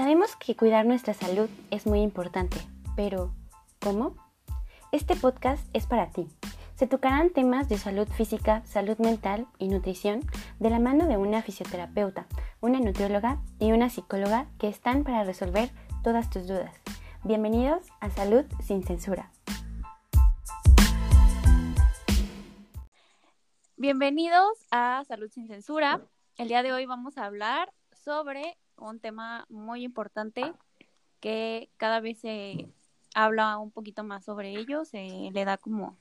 Sabemos que cuidar nuestra salud es muy importante, pero ¿cómo? Este podcast es para ti. Se tocarán temas de salud física, salud mental y nutrición de la mano de una fisioterapeuta, una nutrióloga y una psicóloga que están para resolver todas tus dudas. Bienvenidos a Salud sin Censura. Bienvenidos a Salud sin Censura. El día de hoy vamos a hablar sobre un tema muy importante que cada vez se habla un poquito más sobre ello, se le da como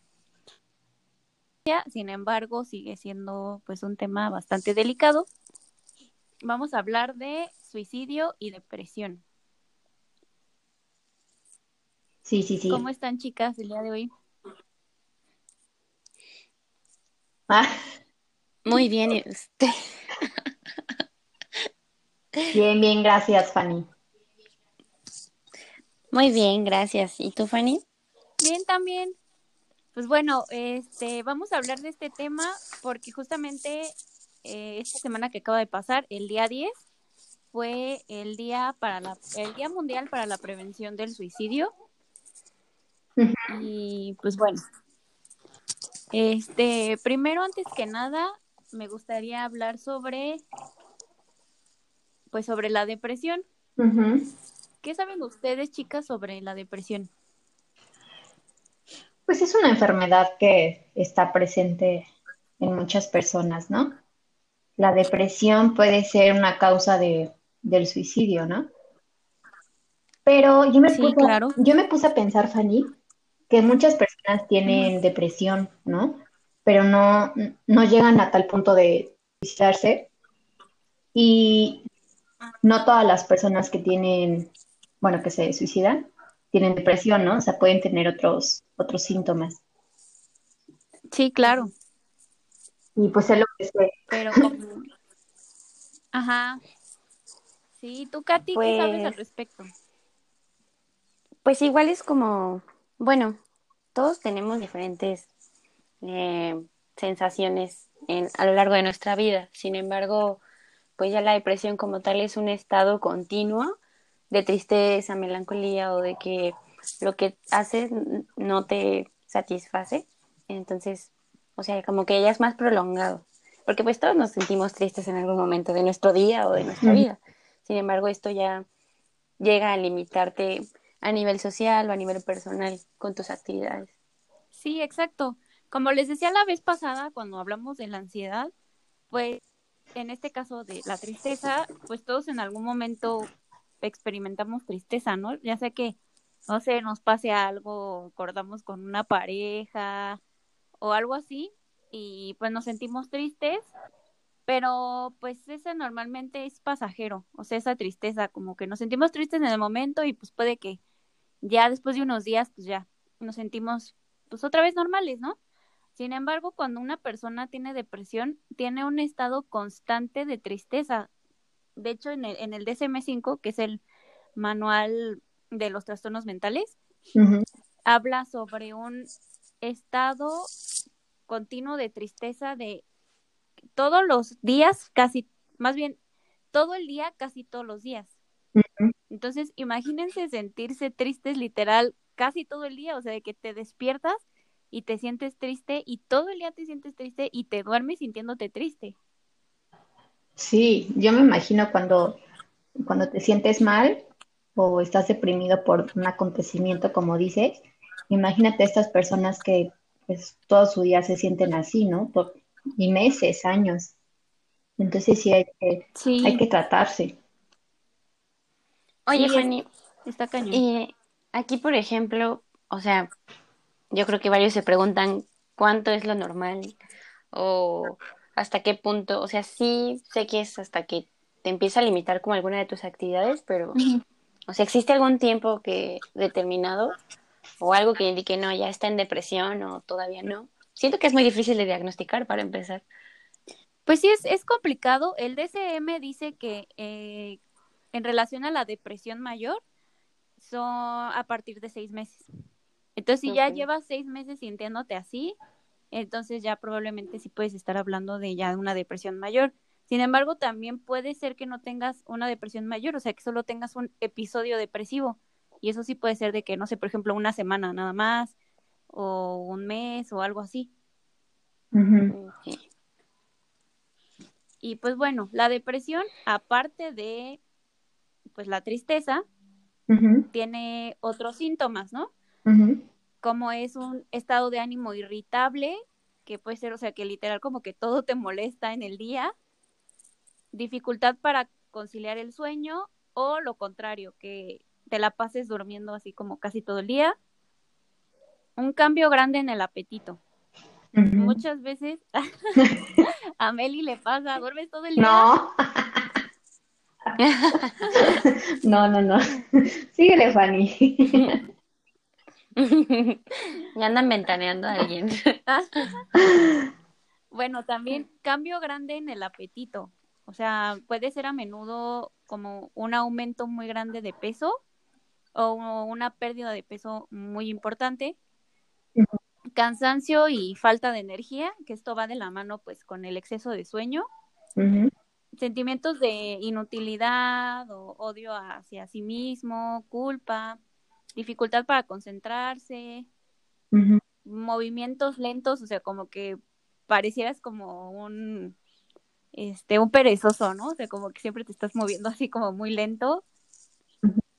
sin embargo sigue siendo pues un tema bastante delicado. Vamos a hablar de suicidio y depresión. Sí, sí, sí. ¿Cómo están chicas el día de hoy? Ah. Muy bien, este. Bien, bien, gracias, Fanny. Muy bien, gracias. ¿Y tú, Fanny? Bien, también. Pues bueno, este, vamos a hablar de este tema porque justamente eh, esta semana que acaba de pasar, el día 10, fue el día para la, el día mundial para la prevención del suicidio. Y pues bueno, este, primero antes que nada, me gustaría hablar sobre pues sobre la depresión. ¿Qué saben ustedes, chicas, sobre la depresión? Pues es una enfermedad que está presente en muchas personas, ¿no? La depresión puede ser una causa de, del suicidio, ¿no? Pero yo me, puse, yo me puse a pensar, Fanny, que muchas personas tienen depresión, ¿no? Pero no, no llegan a tal punto de suicidarse. Y no todas las personas que tienen, bueno, que se suicidan, tienen depresión, ¿no? O sea, pueden tener otros, otros síntomas. Sí, claro. Y pues es lo que sé. Pero Ajá. Sí, tú, Katy, ¿qué sabes al pues respecto? Pues igual es como, bueno, todos tenemos diferentes eh, sensaciones en, a lo largo de nuestra vida. Sin embargo, pues ya la depresión como tal es un estado continuo de tristeza, melancolía o de que lo que haces no te satisface. Entonces, o sea, como que ya es más prolongado. Porque pues todos nos sentimos tristes en algún momento de nuestro día o de nuestra vida. Sin embargo, esto ya llega a limitarte a nivel social o a nivel personal con tus actividades. Sí, exacto. Como les decía la vez pasada, cuando hablamos de la ansiedad, pues en este caso de la tristeza, pues todos en algún momento experimentamos tristeza, ¿no? Ya sea que, no sé, nos pase algo, acordamos con una pareja o algo así, y pues nos sentimos tristes, pero pues ese normalmente es pasajero, o sea, esa tristeza, como que nos sentimos tristes en el momento y pues puede que ya después de unos días, pues ya nos sentimos pues otra vez normales, ¿no? Sin embargo, cuando una persona tiene depresión, tiene un estado constante de tristeza. De hecho, en el, en el DSM-5, que es el manual de los trastornos mentales, habla sobre un estado continuo de tristeza de todos los días, casi, más bien, todo el día, casi todos los días. Entonces, imagínense sentirse tristes literal casi todo el día, o sea, de que te despiertas y te sientes triste y todo el día te sientes triste y te duermes sintiéndote triste. Sí, yo me imagino cuando, cuando te sientes mal o estás deprimido por un acontecimiento, como dices, imagínate estas personas que pues, todo su día se sienten así, ¿no? Por, y meses, años. Entonces sí hay que, Hay que tratarse. Oye, Fanny, está cañón. Y aquí, por ejemplo, o sea, yo creo que varios se preguntan cuánto es lo normal o hasta qué punto, o sea, sí sé que es hasta que te empieza a limitar como alguna de tus actividades, pero, o sea, ¿existe algún tiempo que determinado o algo que indique, no, ya está en depresión o todavía no? Siento que es muy difícil de diagnosticar para empezar. Pues sí, es, es complicado. El DCM dice que eh, en relación a la depresión mayor, son a partir de seis meses. Entonces, si ya llevas seis meses sintiéndote así, entonces ya probablemente sí puedes estar hablando de ya una depresión mayor. Sin embargo, también puede ser que no tengas una depresión mayor, o sea, que solo tengas un episodio depresivo. Y eso sí puede ser de que, no sé, por ejemplo, una semana nada más, o un mes, o algo así. Y pues bueno, la depresión, aparte de pues la tristeza, tiene otros síntomas, ¿no? Como es un estado de ánimo irritable, que puede ser, o sea, que literal como que todo te molesta en el día, dificultad para conciliar el sueño o lo contrario, que te la pases durmiendo así como casi todo el día, un cambio grande en el apetito. Muchas veces a Meli le pasa, duermes todo el día. No. no, no, no. Síguele, Fanny. ya andan ventaneando a alguien. bueno, también cambio grande en el apetito. O sea, puede ser a menudo como un aumento muy grande de peso o una pérdida de peso muy importante. Cansancio y falta de energía, que esto va de la mano pues con el exceso de sueño, sentimientos de inutilidad o odio hacia sí mismo, culpa, dificultad para concentrarse, movimientos lentos, o sea, como que parecieras como un este un perezoso, ¿no? O sea, como que siempre te estás moviendo así como muy lento.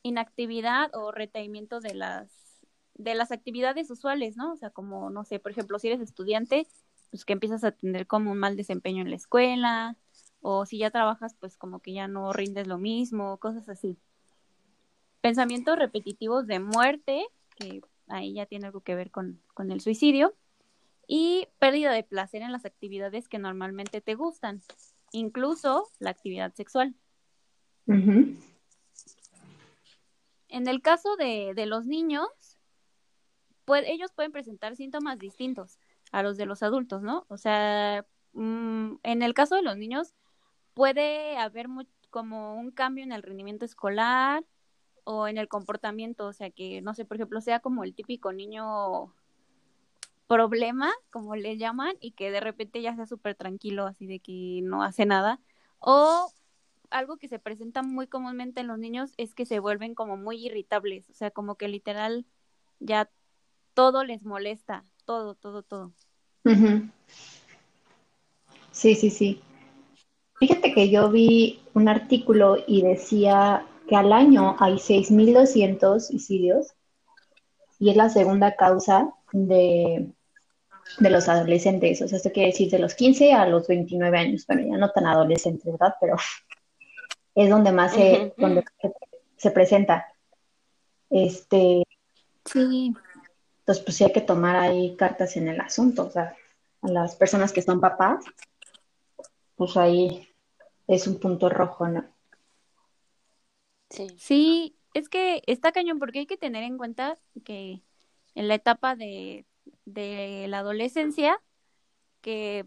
Inactividad o retraimiento de las de las actividades usuales, ¿no? O sea, como, no sé, por ejemplo, si eres estudiante, pues que empiezas a tener como un mal desempeño en la escuela, o si ya trabajas, pues como que ya no rindes lo mismo, cosas así. Pensamientos repetitivos de muerte, que ahí ya tiene algo que ver con, con el suicidio, y pérdida de placer en las actividades que normalmente te gustan, incluso la actividad sexual. En el caso de, de los niños, ellos pueden presentar síntomas distintos a los de los adultos, ¿no? O sea, mm, en el caso de los niños puede haber como un cambio en el rendimiento escolar o en el comportamiento, o sea, que, no sé, por ejemplo, sea como el típico niño problema, como le llaman, y que de repente ya sea súper tranquilo, así de que no hace nada, o algo que se presenta muy comúnmente en los niños es que se vuelven como muy irritables, o sea, como que literal ya todo les molesta, todo, todo, todo. Sí, sí, sí. Fíjate que yo vi un artículo y decía que al año hay 6.200 suicidios y es la segunda causa de, de los adolescentes. O sea, esto quiere decir de los 15 a los 29 años. Bueno, ya no tan adolescentes, ¿verdad? Pero es donde más se, donde se presenta. Este. Sí. Entonces, pues sí hay que tomar ahí cartas en el asunto, o sea, a las personas que son papás, pues ahí es un punto rojo, ¿no? Sí. Sí, es que está cañón porque hay que tener en cuenta que en la etapa de, de la adolescencia, que,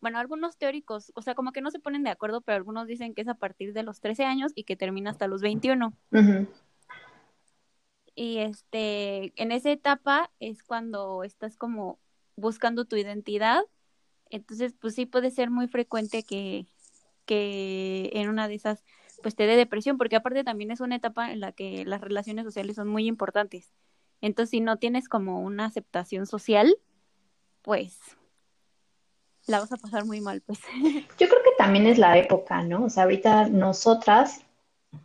bueno, algunos teóricos, o sea, como que no se ponen de acuerdo, pero algunos dicen que es a partir de los 13 años y que termina hasta los 21. Y este, en esa etapa es cuando estás como buscando tu identidad. Entonces, pues sí puede ser muy frecuente que, que en una de esas pues te dé depresión, porque aparte también es una etapa en la que las relaciones sociales son muy importantes. Entonces, si no tienes como una aceptación social, pues la vas a pasar muy mal, pues. Yo creo que también es la época, ¿no? O sea, ahorita nosotras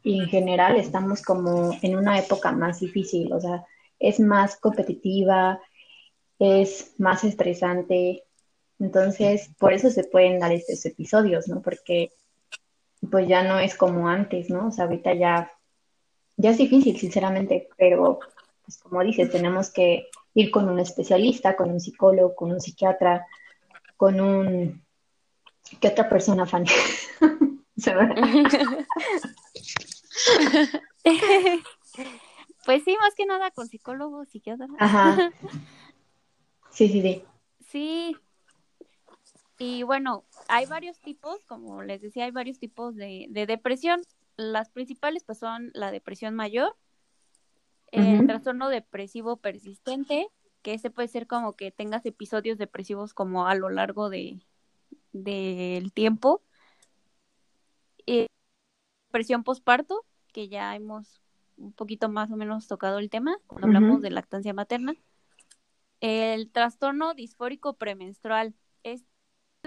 y en general estamos como en una época más difícil, o sea, es más competitiva, es más estresante, entonces por eso se pueden dar estos episodios, ¿no? Porque pues ya no es como antes, ¿no? O sea, ahorita ya, ya es difícil, sinceramente, pero pues como dices, tenemos que ir con un especialista, con un psicólogo, con un psiquiatra, con un... ¿Qué otra persona, Fanny? pues sí, más que nada con psicólogos, psiquiatras. Ajá. Sí, sí, sí. Sí. Y bueno, hay varios tipos, como les decía, hay varios tipos de, depresión. Las principales pues son la depresión mayor, el trastorno depresivo persistente, que ese puede ser como que tengas episodios depresivos como a lo largo de del tiempo eh, depresión postparto, que ya hemos un poquito más o menos tocado el tema cuando hablamos de lactancia materna. El trastorno disfórico premenstrual es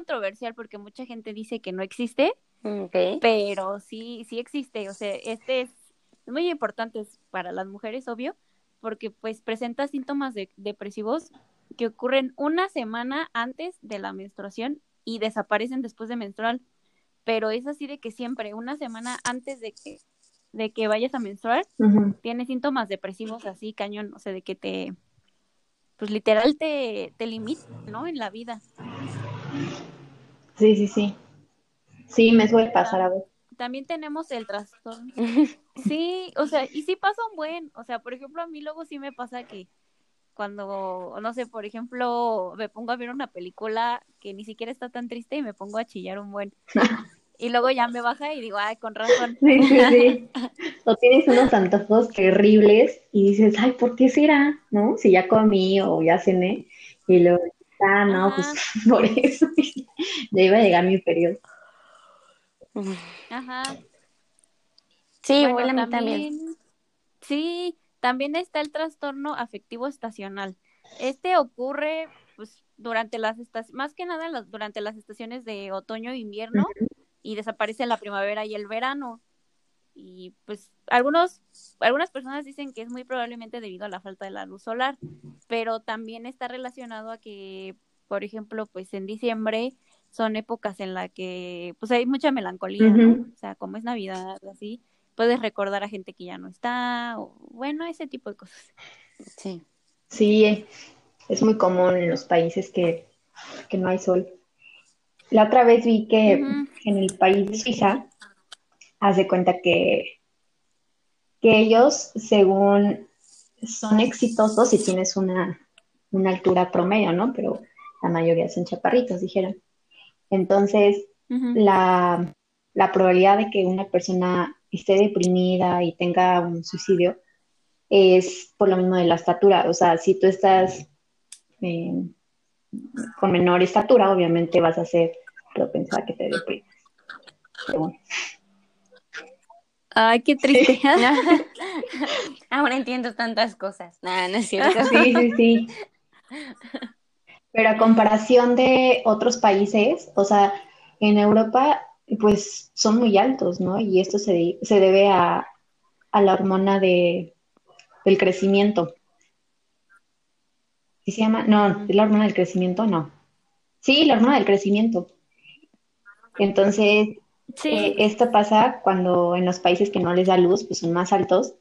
controversial porque mucha gente dice que no existe, pero sí, sí existe. O sea, este es muy importante para las mujeres, obvio, porque pues presenta síntomas de- depresivos que ocurren una semana antes de la menstruación y desaparecen después de menstrual. Pero es así de que siempre, una semana antes de que, de que vayas a menstruar, Ujú. tienes síntomas depresivos así, cañón, o sea, de que te, pues literal te, te limita, ¿no? En la vida. Sí, sí, sí. Sí, me suele pasar a ver. También tenemos el trastorno. Sí, o sea, y sí pasa un buen, o sea, por ejemplo, a mí luego sí me pasa que cuando, no sé, por ejemplo, me pongo a ver una película que ni siquiera está tan triste y me pongo a chillar un buen. Y luego ya me baja y digo, ay, con razón. Sí, sí, sí. O tienes unos antojos terribles y dices, ay, ¿por qué será? ¿No? Si ya comí o ya cené. Y luego, ah, no, pues por eso ya iba a llegar mi periodo. Ajá. Sí, Bueno, igual a mí también. Sí, también está el trastorno afectivo estacional. Este ocurre pues durante las estaciones, más que nada durante las estaciones de otoño e invierno y desaparece en la primavera y el verano. Y pues algunos, algunas personas dicen que es muy probablemente debido a la falta de la luz solar, pero también está relacionado a que, por ejemplo, pues en diciembre son épocas en las que pues hay mucha melancolía, ¿no? O sea, como es Navidad, así, puedes recordar a gente que ya no está, o bueno, ese tipo de cosas. Sí. Sí, es muy común en los países que, que no hay sol. La otra vez vi que en el país de Suiza, haz de cuenta que, que ellos, según son exitosos si tienes una, una altura promedio, ¿no? Pero la mayoría son chaparritos, dijeron. Entonces, la, la probabilidad de que una persona esté deprimida y tenga un suicidio es por lo mismo de la estatura. O sea, si tú estás eh, con menor estatura, obviamente vas a ser propensa a que te deprimas. Pero bueno. Ay, qué triste. Ahora entiendo tantas cosas. No, no es cierto. Sí, sí, sí. Pero a comparación de otros países, o sea, en Europa, pues son muy altos, ¿no? Y esto se, de- se debe a, a la hormona de, del crecimiento. ¿Sí se llama? No, ¿es la hormona del crecimiento? No. Sí, la hormona del crecimiento. Entonces, Sí, eh, esto pasa cuando en los países que no les da luz, pues son más altos.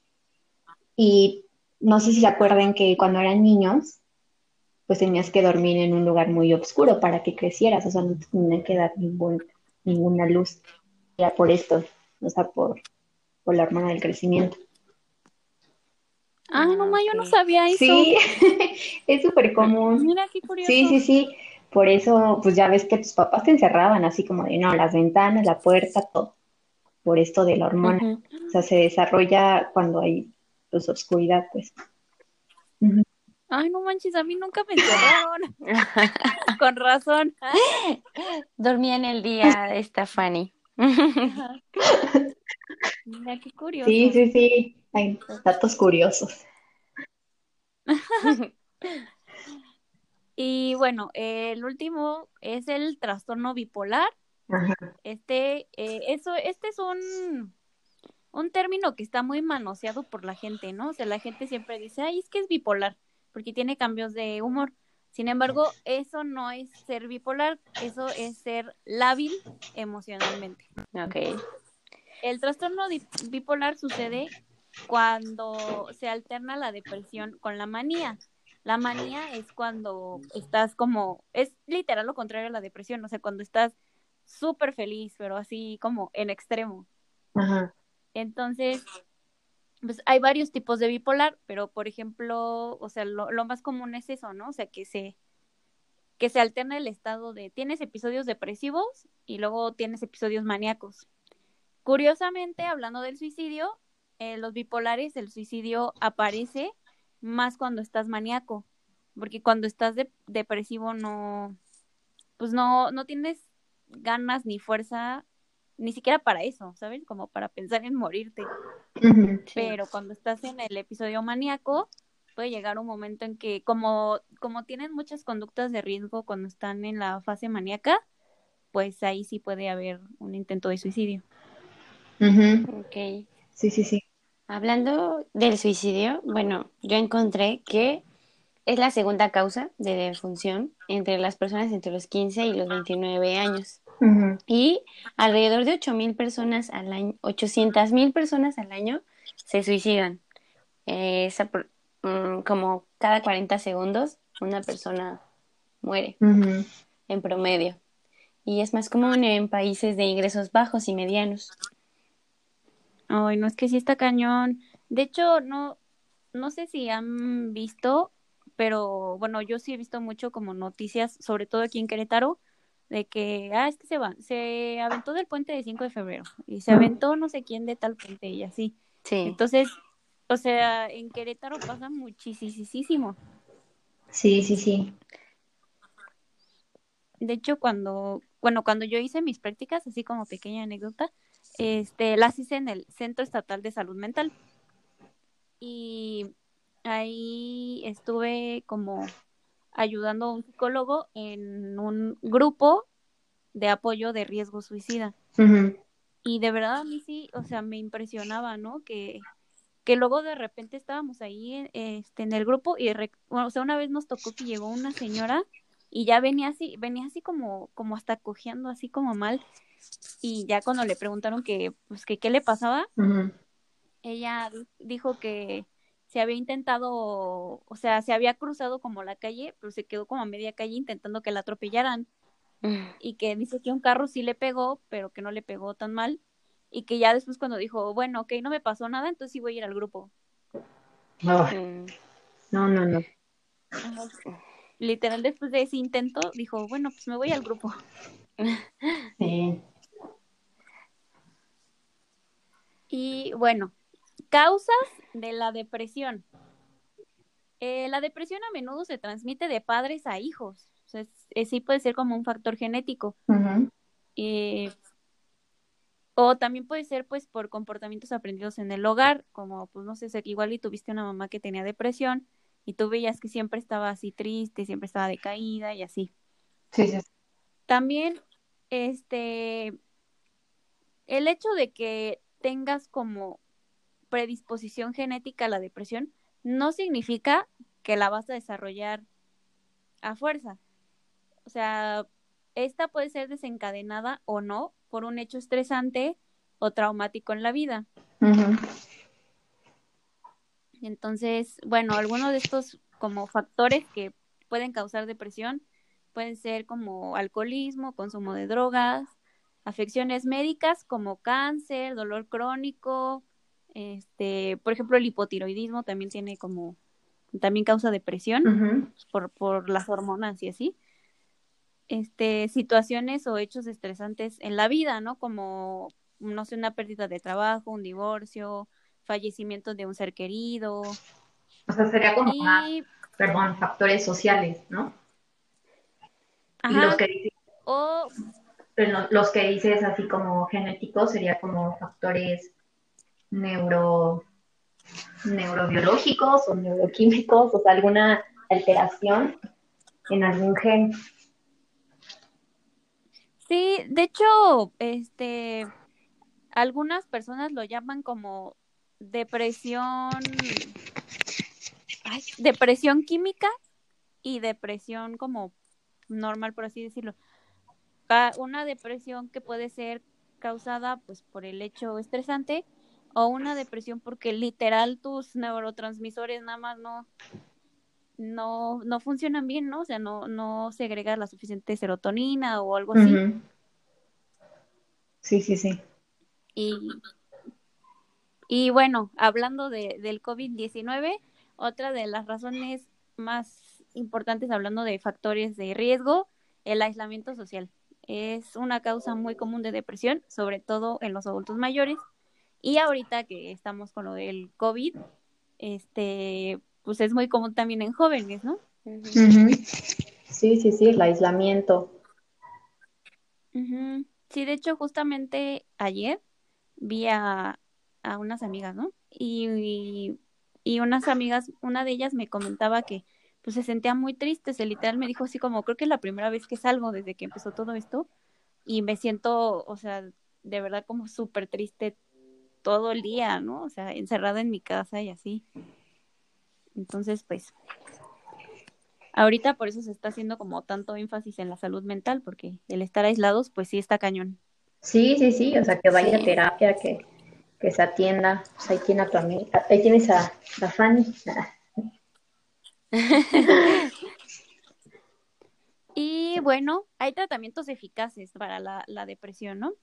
Y no sé si se acuerdan que cuando eran niños, pues tenías que dormir en un lugar muy oscuro para que crecieras, o sea, no te tenía que dar ningún, ninguna luz. Ya por esto, o sea, por, por la hormona del crecimiento. Ah, no, ma, yo no sabía eso. Sí, es súper común. Mira qué curioso. Sí, sí, sí. Por eso, pues ya ves que tus papás te encerraban así como de, no, las ventanas, la puerta, todo. Por esto de la hormona. O sea, se desarrolla cuando hay pues oscuridad, pues. Ay, no manches, a mí nunca me encerraron. Con razón. Dormía en el día de esta Fanny. Mira qué curioso. Sí, sí, sí. Hay datos curiosos. Y bueno, eh, el último es el trastorno bipolar. Ajá. Este, eh, eso, este es un, un término que está muy manoseado por la gente, ¿no? O sea, la gente siempre dice, ay, es que es bipolar, porque tiene cambios de humor. Sin embargo, eso no es ser bipolar, eso es ser lábil emocionalmente. Ok. El trastorno bipolar sucede cuando se alterna la depresión con la manía. La manía es cuando estás como, es literal lo contrario a la depresión, o sea, cuando estás súper feliz, pero así como en extremo. Ajá. Entonces, pues hay varios tipos de bipolar, pero por ejemplo, o sea, lo, lo más común es eso, ¿no? O sea, que se, que se alterna el estado de, tienes episodios depresivos y luego tienes episodios maníacos. Curiosamente, hablando del suicidio, eh, los bipolares, el suicidio aparece más cuando estás maníaco, porque cuando estás de- depresivo no, pues no, no tienes ganas ni fuerza ni siquiera para eso, ¿sabes? Como para pensar en morirte. Pero cuando estás en el episodio maníaco, puede llegar un momento en que, como, como tienen muchas conductas de riesgo cuando están en la fase maníaca, pues ahí sí puede haber un intento de suicidio. Ujú. Ok. Sí, sí, sí. Hablando del suicidio, bueno, yo encontré que es la segunda causa de defunción entre las personas entre los 15 y los 29 años. Y alrededor de 8.000 personas al año, 800.000 personas al año se suicidan. Eh, esa mm, como cada 40 segundos una persona muere en promedio. Y es más común en países de ingresos bajos y medianos. Ay, no es que sí está cañón. De hecho, no, no sé si han visto, pero bueno, yo sí he visto mucho como noticias, sobre todo aquí en Querétaro, de que, ah, es que se va, se aventó del puente de 5 de febrero y se aventó no sé quién de tal puente y así. Sí. Entonces, o sea, en Querétaro pasa muchísimo. Sí, sí, sí. De hecho, cuando, bueno, cuando yo hice mis prácticas, así como pequeña anécdota, este, las hice en el Centro Estatal de Salud Mental. Y ahí estuve como ayudando a un psicólogo en un grupo de apoyo de riesgo suicida. Y de verdad a mí sí, o sea, me impresionaba, ¿no? Que, que luego de repente estábamos ahí este, en el grupo y, re- bueno, o sea, una vez nos tocó que llegó una señora y ya venía así, venía así como, como hasta cojeando, así como mal. Y ya cuando le preguntaron que, pues, que qué le pasaba, ella di- dijo que se había intentado, o sea, se había cruzado como la calle, pero se quedó como a media calle intentando que la atropellaran Mm. y que dice que un carro sí le pegó, pero que no le pegó tan mal y que ya después cuando dijo, bueno, ok, no me pasó nada, entonces sí voy a ir al grupo. Ay, Mm. no, no, no. Literal, después de ese intento, dijo, bueno, pues me voy al grupo. Sí. Y bueno, causas de la depresión. Eh, la depresión a menudo se transmite de padres a hijos. O sea, es- es- sí puede ser como un factor genético. Eh, o también puede ser pues por comportamientos aprendidos en el hogar, como pues no sé, igual y tuviste una mamá que tenía depresión y tú veías que siempre estaba así triste, siempre estaba decaída y así. Sí, sí. También, este, el hecho de que tengas como predisposición genética a la depresión no significa que la vas a desarrollar a fuerza. O sea, esta puede ser desencadenada o no por un hecho estresante o traumático en la vida. Entonces, bueno, algunos de estos como factores que pueden causar depresión pueden ser como alcoholismo, consumo de drogas, afecciones médicas como cáncer, dolor crónico, este, por ejemplo, el hipotiroidismo también tiene como, también causa depresión por, por las hormonas y así. Este, situaciones o hechos estresantes en la vida, ¿no? Como, no sé, una pérdida de trabajo, un divorcio, fallecimiento de un ser querido. O sea, sería como más, perdón, factores sociales, ¿no? Ajá, los que o, pero los que dices así como genéticos sería como factores neuro, neurobiológicos o neuroquímicos, o sea, alguna alteración en algún gen. sí, de hecho, este, algunas personas lo llaman como depresión, depresión química y depresión como normal, por así decirlo. Una depresión que puede ser causada pues por el hecho estresante o una depresión porque literal tus neurotransmisores nada más no no no funcionan bien, ¿no? O sea, no no segregas la suficiente serotonina o algo así. Sí, sí, sí. Y, y bueno, hablando de, del COVID-19, otra de las razones más importantes, hablando de factores de riesgo, el aislamiento social. Es una causa muy común de depresión, sobre todo en los adultos mayores. Y ahorita que estamos con lo del COVID, este, pues es muy común también en jóvenes, ¿no? Sí, sí, sí, el aislamiento. Sí, de hecho, justamente ayer vi a, a unas amigas, ¿no? Y, y, y unas amigas, una de ellas me comentaba que pues se sentía muy triste, se literal me dijo así como, creo que es la primera vez que salgo desde que empezó todo esto y me siento, o sea, de verdad como súper triste todo el día, ¿no? O sea, encerrada en mi casa y así. Entonces, pues, ahorita por eso se está haciendo como tanto énfasis en la salud mental, porque el estar aislados, pues sí está cañón. Sí, sí, sí, o sea, que vaya Sí. a terapia, que, que se atienda. Pues ahí tiene a tu amiga, ahí tienes a, a Fanny. Y bueno, hay tratamientos eficaces para la, la depresión, ¿no?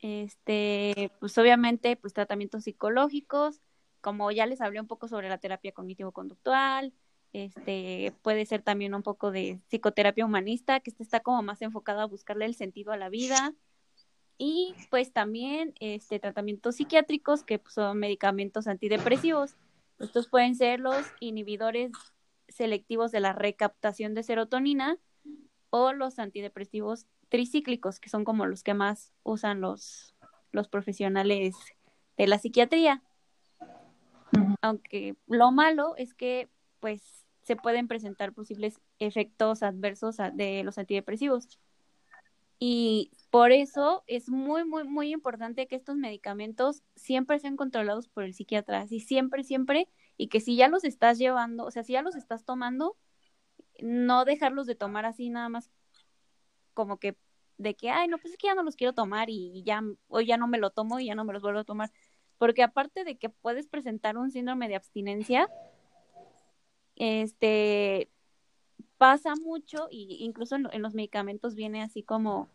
Este, pues obviamente, pues tratamientos psicológicos, como ya les hablé un poco sobre la terapia cognitivo-conductual, este, puede ser también un poco de psicoterapia humanista, que esta está como más enfocada a buscarle el sentido a la vida. Y pues también este, tratamientos psiquiátricos, que pues, son medicamentos antidepresivos. Estos pueden ser los inhibidores selectivos de la recaptación de serotonina o los antidepresivos tricíclicos, que son como los que más usan los, los profesionales de la psiquiatría. Aunque lo malo es que pues se pueden presentar posibles efectos adversos de los antidepresivos. Y por eso es muy, muy, muy importante que estos medicamentos siempre sean controlados por el psiquiatra, así siempre, siempre, y que si ya los estás llevando, o sea, si ya los estás tomando, no dejarlos de tomar así nada más como que de que, ay, no, pues es que ya no los quiero tomar y ya, hoy ya no me lo tomo y ya no me los vuelvo a tomar. Porque aparte de que puedes presentar un síndrome de abstinencia, este, pasa mucho y incluso en, en los medicamentos viene así como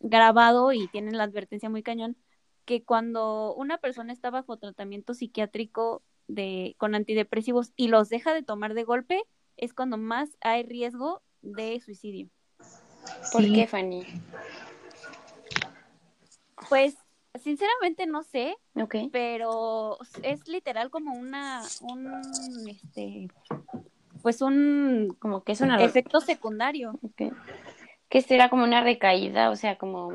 grabado y tienen la advertencia muy cañón que cuando una persona está bajo tratamiento psiquiátrico de con antidepresivos y los deja de tomar de golpe es cuando más hay riesgo de suicidio. ¿Por Sí. qué, Fanny? Pues sinceramente no sé, pero es literal como una un este pues un Como que es una... efecto secundario. Que será como una recaída, o sea, como...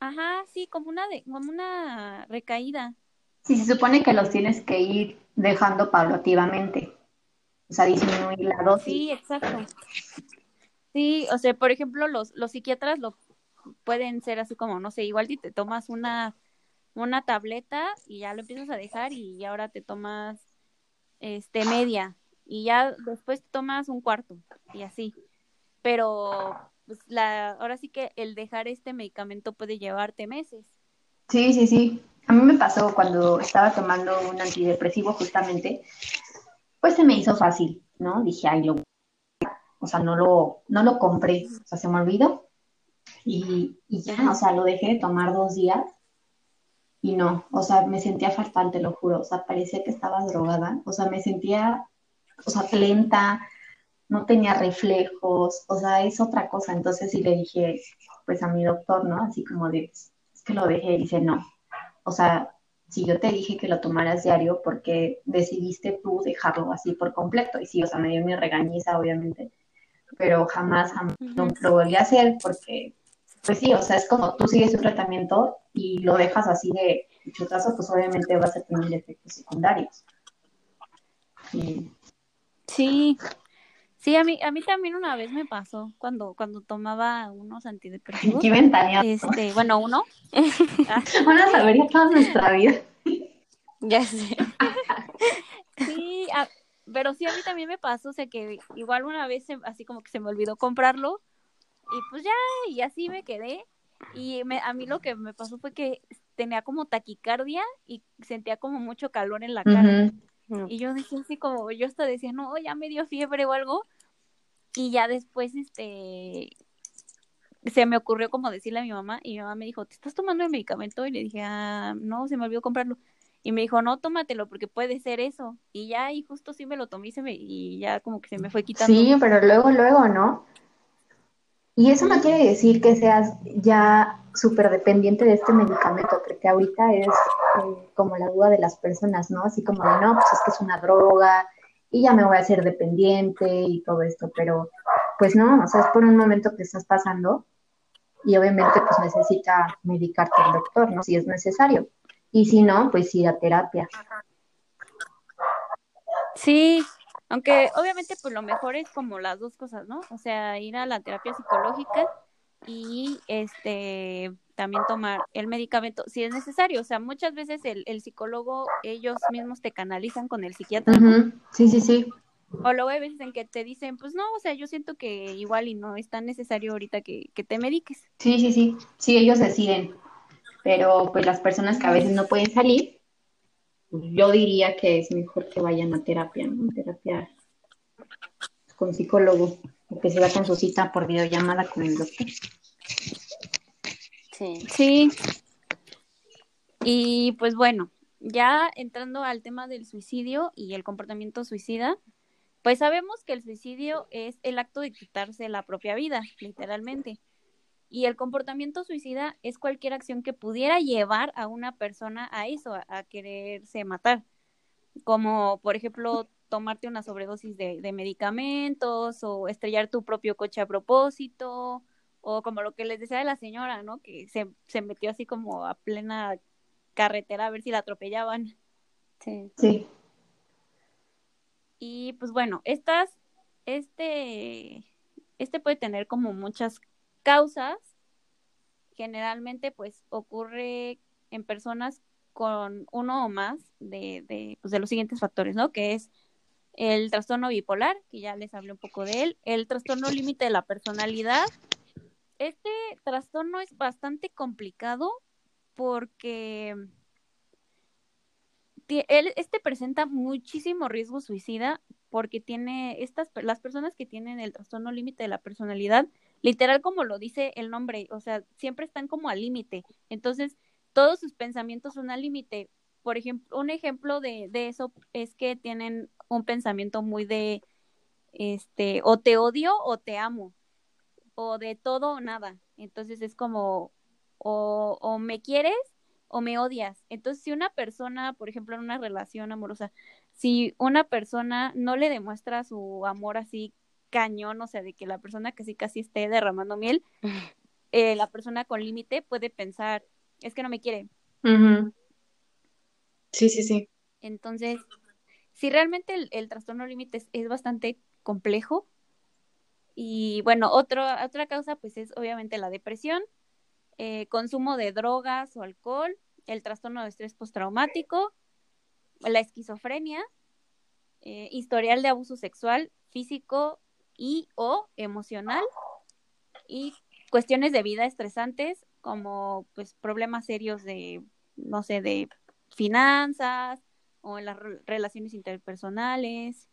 Ajá, sí, como una de, como una recaída. Sí, se supone que los tienes que ir dejando paulativamente. O sea, disminuir la dosis. Sí, exacto. Sí, o sea, por ejemplo, los, los psiquiatras lo pueden ser así como, no sé, igual si te tomas una, una tableta y ya lo empiezas a dejar y ahora te tomas este media y ya después te tomas un cuarto y así. Pero pues la, ahora sí que el dejar este medicamento puede llevarte meses. Sí, sí, sí. A mí me pasó cuando estaba tomando un antidepresivo justamente, pues se me hizo fácil, ¿no? Dije, ay, lo, o sea, no lo, no lo compré, o sea, se me olvidó. Y, ya, o sea, lo dejé de tomar dos días y no, o sea, me sentía fatal, te lo juro, o sea, parecía que estaba drogada, o sea, me sentía, o sea, lenta, no tenía reflejos, o sea, es otra cosa. Entonces sí le dije, pues a mi doctor, ¿no? Así como de, es que lo dejé, y dice, no, o sea, si yo te dije que lo tomaras diario, porque decidiste tú dejarlo así por completo? Y sí, o sea, me dio mi regañiza, obviamente, pero jamás, jamás lo, Ujú. lo volví a hacer porque, pues sí, o sea, es como tú sigues tu tratamiento y lo dejas así de chutazo, pues obviamente vas a tener efectos secundarios. Y, Sí, sí, a mí, a mí también una vez me pasó cuando, cuando tomaba unos antidepresivos. qué ventaneado. Este, bueno, uno. Van a saber toda nuestra vida. Ya sé. sí, a- pero sí a mí también me pasó, o sea que igual una vez se- así como que se me olvidó comprarlo y pues ya, y así me quedé. Y me, a mí lo que me pasó fue que tenía como taquicardia y sentía como mucho calor en la cara. Ujú. No. Y yo decía así como, yo hasta decía, no, ya me dio fiebre o algo. Y ya después, este, se me ocurrió como decirle a mi mamá y mi mamá me dijo, ¿te estás tomando el medicamento? Y le dije, ah, no, se me olvidó comprarlo. Y me dijo, no, tómatelo porque puede ser eso. Y ya, y justo sí me lo tomé y, se me, y ya como que se me fue quitando. Sí, pero luego, luego, ¿no? Y eso no quiere decir que seas ya súper dependiente de este medicamento, porque ahorita es eh, como la duda de las personas, ¿no? Así como de, no, pues es que es una droga y ya me voy a hacer dependiente y todo esto, pero pues no, o sea, es por un momento que estás pasando y obviamente pues necesita medicarte el doctor, ¿no? Si es necesario. Y si no, pues ir a terapia. Sí, aunque obviamente pues lo mejor es como las dos cosas, ¿no? O sea, ir a la terapia psicológica y este también tomar el medicamento si es necesario. O sea, muchas veces el, el psicólogo, ellos mismos te canalizan con el psiquiatra. ¿no? Sí, sí, sí. O luego hay veces en que te dicen, pues no, o sea, yo siento que igual y no es tan necesario ahorita que, que te mediques. Sí, sí, sí. Sí, ellos deciden. Pero pues las personas que a veces no pueden salir, yo diría que es mejor que vayan a terapia, ¿no? Terapia con psicólogo, o que se va con su cita por videollamada con el doctor. Sí. Sí. Y pues bueno, ya entrando al tema del suicidio y el comportamiento suicida, pues sabemos que el suicidio es el acto de quitarse la propia vida, literalmente. Y el comportamiento suicida es cualquier acción que pudiera llevar a una persona a eso, a, a quererse matar. Como, por ejemplo, tomarte una sobredosis de, de medicamentos o estrellar tu propio coche a propósito, o como lo que les decía de la señora, ¿no? Que se, se metió así como a plena carretera a ver si la atropellaban. Sí. Sí. Y pues bueno, estas, este, este puede tener como muchas causas. Generalmente pues ocurre en personas con uno o más de, de, pues, de los siguientes factores, ¿no? Que es el trastorno bipolar, que ya les hablé un poco de él, el trastorno límite de la personalidad. Este trastorno es bastante complicado porque él, este presenta muchísimo riesgo suicida porque tiene estas, las personas que tienen el trastorno límite de la personalidad, literal como lo dice el nombre, o sea, siempre están como al límite. Entonces, todos sus pensamientos son al límite. Por ejemplo, un ejemplo de, eso es que tienen un pensamiento muy de, este, o te odio o te amo, o de todo o nada. Entonces es como, o, o me quieres o me odias. Entonces, si una persona, por ejemplo, en una relación amorosa, si una persona no le demuestra su amor así cañón, o sea, de que la persona casi casi esté derramando miel, eh, la persona con límite puede pensar, es que no me quiere. Sí, sí, sí. Entonces, si realmente el, el trastorno límite es, es bastante complejo, y bueno, otro, otra causa pues es obviamente la depresión, eh, consumo de drogas o alcohol, el trastorno de estrés postraumático, la esquizofrenia, eh, historial de abuso sexual, físico y o emocional y cuestiones de vida estresantes como pues problemas serios de, no sé, de finanzas o en las re- relaciones interpersonales,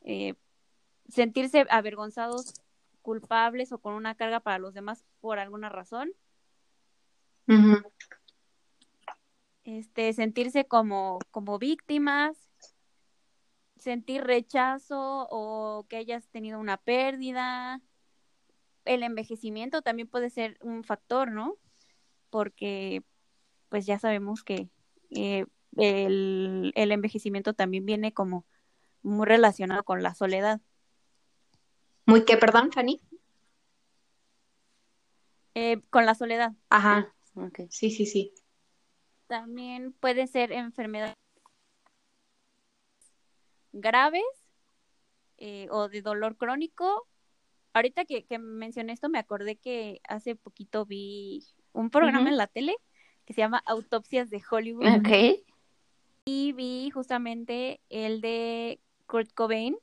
eh, sentirse avergonzados, culpables o con una carga para los demás por alguna razón, este, sentirse como, como víctimas, sentir rechazo o que hayas tenido una pérdida. El envejecimiento también puede ser un factor, ¿no? Porque pues ya sabemos que eh, el, el envejecimiento también viene como muy relacionado con la soledad. Muy que, perdón, Fanny. Eh, con la soledad. Ajá. Ok. Sí, sí, sí. También puede ser enfermedades graves eh, o de dolor crónico. Ahorita que, que mencioné esto, me acordé que hace poquito vi un programa en la tele que se llama Autopsias de Hollywood Ok. y vi justamente el de Kurt Cobain,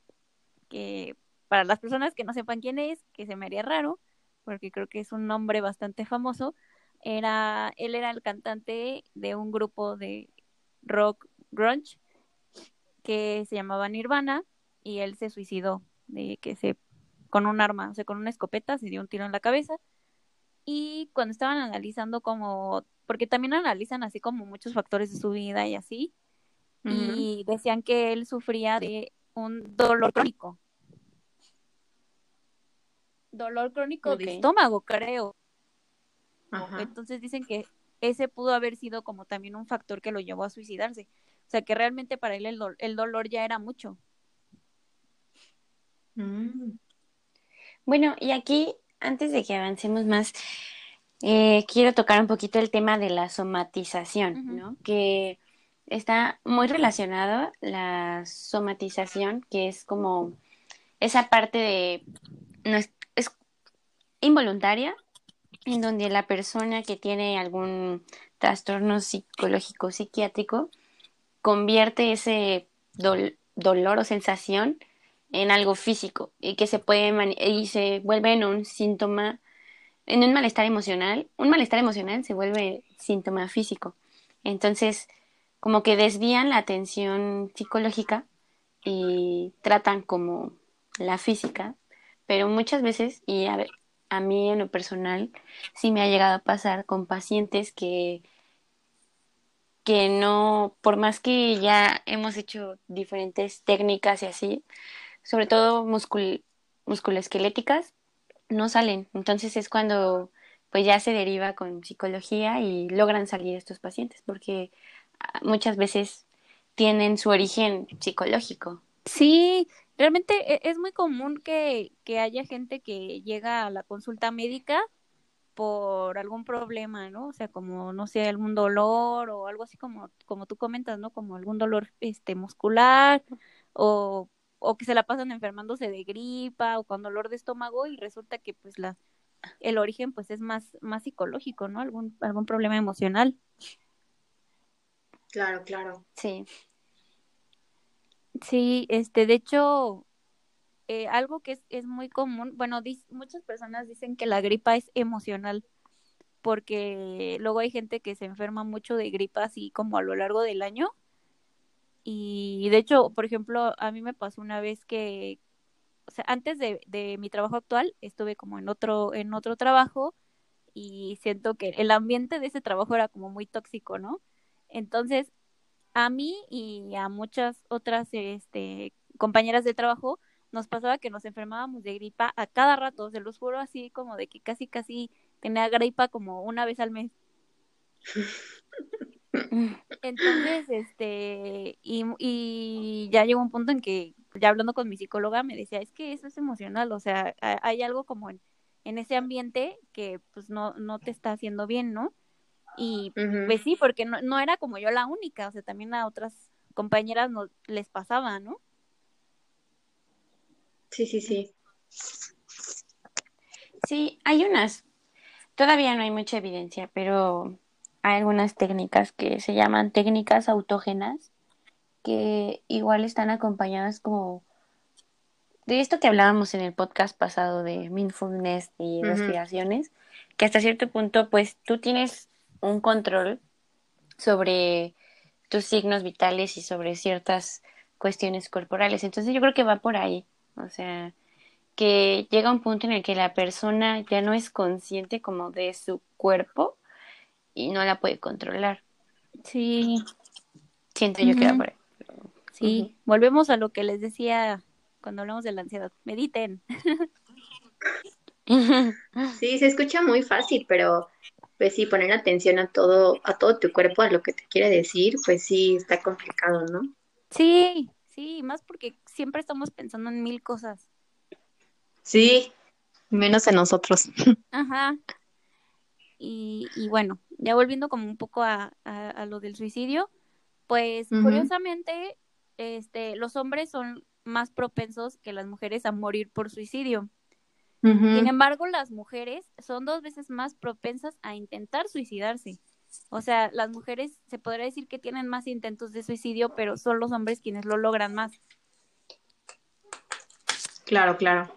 que para las personas que no sepan quién es, que se me haría raro, porque creo que es un nombre bastante famoso, era, él era el cantante de un grupo de rock grunge que se llamaba Nirvana y él se suicidó de que se con un arma, o sea, con una escopeta se dio un tiro en la cabeza y cuando estaban analizando como porque también analizan así como muchos factores de su vida y así y decían que él sufría de un dolor crónico. Dolor crónico de estómago, creo. Ajá. Entonces dicen que ese pudo haber sido como también un factor que lo llevó a suicidarse. O sea, que realmente para él el, do- el dolor ya era mucho. Mm. Bueno, y aquí, antes de que avancemos más, eh, quiero tocar un poquito el tema de la somatización. ¿no? Que está muy relacionado la somatización, que es como esa parte de, no es, es involuntaria, en donde la persona que tiene algún trastorno psicológico psiquiátrico convierte ese dol- dolor o sensación en algo físico y que se puede y se vuelve en un síntoma, en un malestar emocional. Un malestar emocional se vuelve síntoma físico. Entonces, como que desvían la atención psicológica y tratan como la física, pero muchas veces, y a, a mí en lo personal, sí me ha llegado a pasar con pacientes que que no, por más que ya hemos hecho diferentes técnicas y así, sobre todo muscul musculoesqueléticas, no salen. Entonces es cuando pues ya se deriva con psicología y logran salir estos pacientes, porque ah, muchas veces tienen su origen psicológico. Sí, realmente e- es muy común que, que haya gente que llega a la consulta médica por algún problema, ¿no? O sea, como, no sé, algún dolor o algo así como, como tú comentas, ¿no? Como algún dolor este muscular o, o que se la pasan enfermándose de gripa o con dolor de estómago y resulta que pues la, el origen pues es más, más psicológico, ¿no? Algún, algún problema emocional. Claro, claro. Sí. Sí, este, de hecho, eh, algo que es, es muy común, bueno, muchas personas dicen que la gripa es emocional, porque luego hay gente que se enferma mucho de gripa así como a lo largo del año. Y de hecho, por ejemplo, a mí me pasó una vez que, o sea, antes de, de mi trabajo actual, estuve como en otro, en otro trabajo y siento que el ambiente de ese trabajo era como muy tóxico, ¿no? Entonces, a mí y a muchas otras este, compañeras de trabajo nos pasaba que nos enfermábamos de gripa a cada rato, se los juro así como de que casi casi tenía gripa como una vez al mes. Entonces, este, y, y ya llegó un punto en que ya hablando con mi psicóloga me decía, es que eso es emocional, o sea, ha- hay algo como en, en ese ambiente que pues no, no te está haciendo bien, ¿no? Y pues sí, porque no, no era como yo la única, o sea, también a otras compañeras no, les pasaba, ¿no? Sí, sí, sí. Sí, hay unas, todavía no hay mucha evidencia, pero hay algunas técnicas que se llaman técnicas autógenas, que igual están acompañadas como de esto que hablábamos en el podcast pasado de mindfulness y respiraciones, que hasta cierto punto pues tú tienes un control sobre tus signos vitales y sobre ciertas cuestiones corporales. Entonces yo creo que va por ahí, o sea, que llega un punto en el que la persona ya no es consciente como de su cuerpo y no la puede controlar. Sí, Siento yo que va por ahí. sí. Volvemos a lo que les decía cuando hablamos de la ansiedad. Mediten. Sí, se escucha muy fácil, pero pues sí, poner atención a todo, a todo tu cuerpo, a lo que te quiere decir, pues sí, está complicado, ¿no? Sí, sí, más porque siempre estamos pensando en mil cosas. Sí, menos en nosotros. Ajá. Y, y bueno, ya volviendo como un poco a, a, a lo del suicidio, pues curiosamente, este, los hombres son más propensos que las mujeres a morir por suicidio. Sin embargo, las mujeres son dos veces más propensas a intentar suicidarse. O sea, las mujeres se podría decir que tienen más intentos de suicidio, pero son los hombres quienes lo logran más. Claro, claro.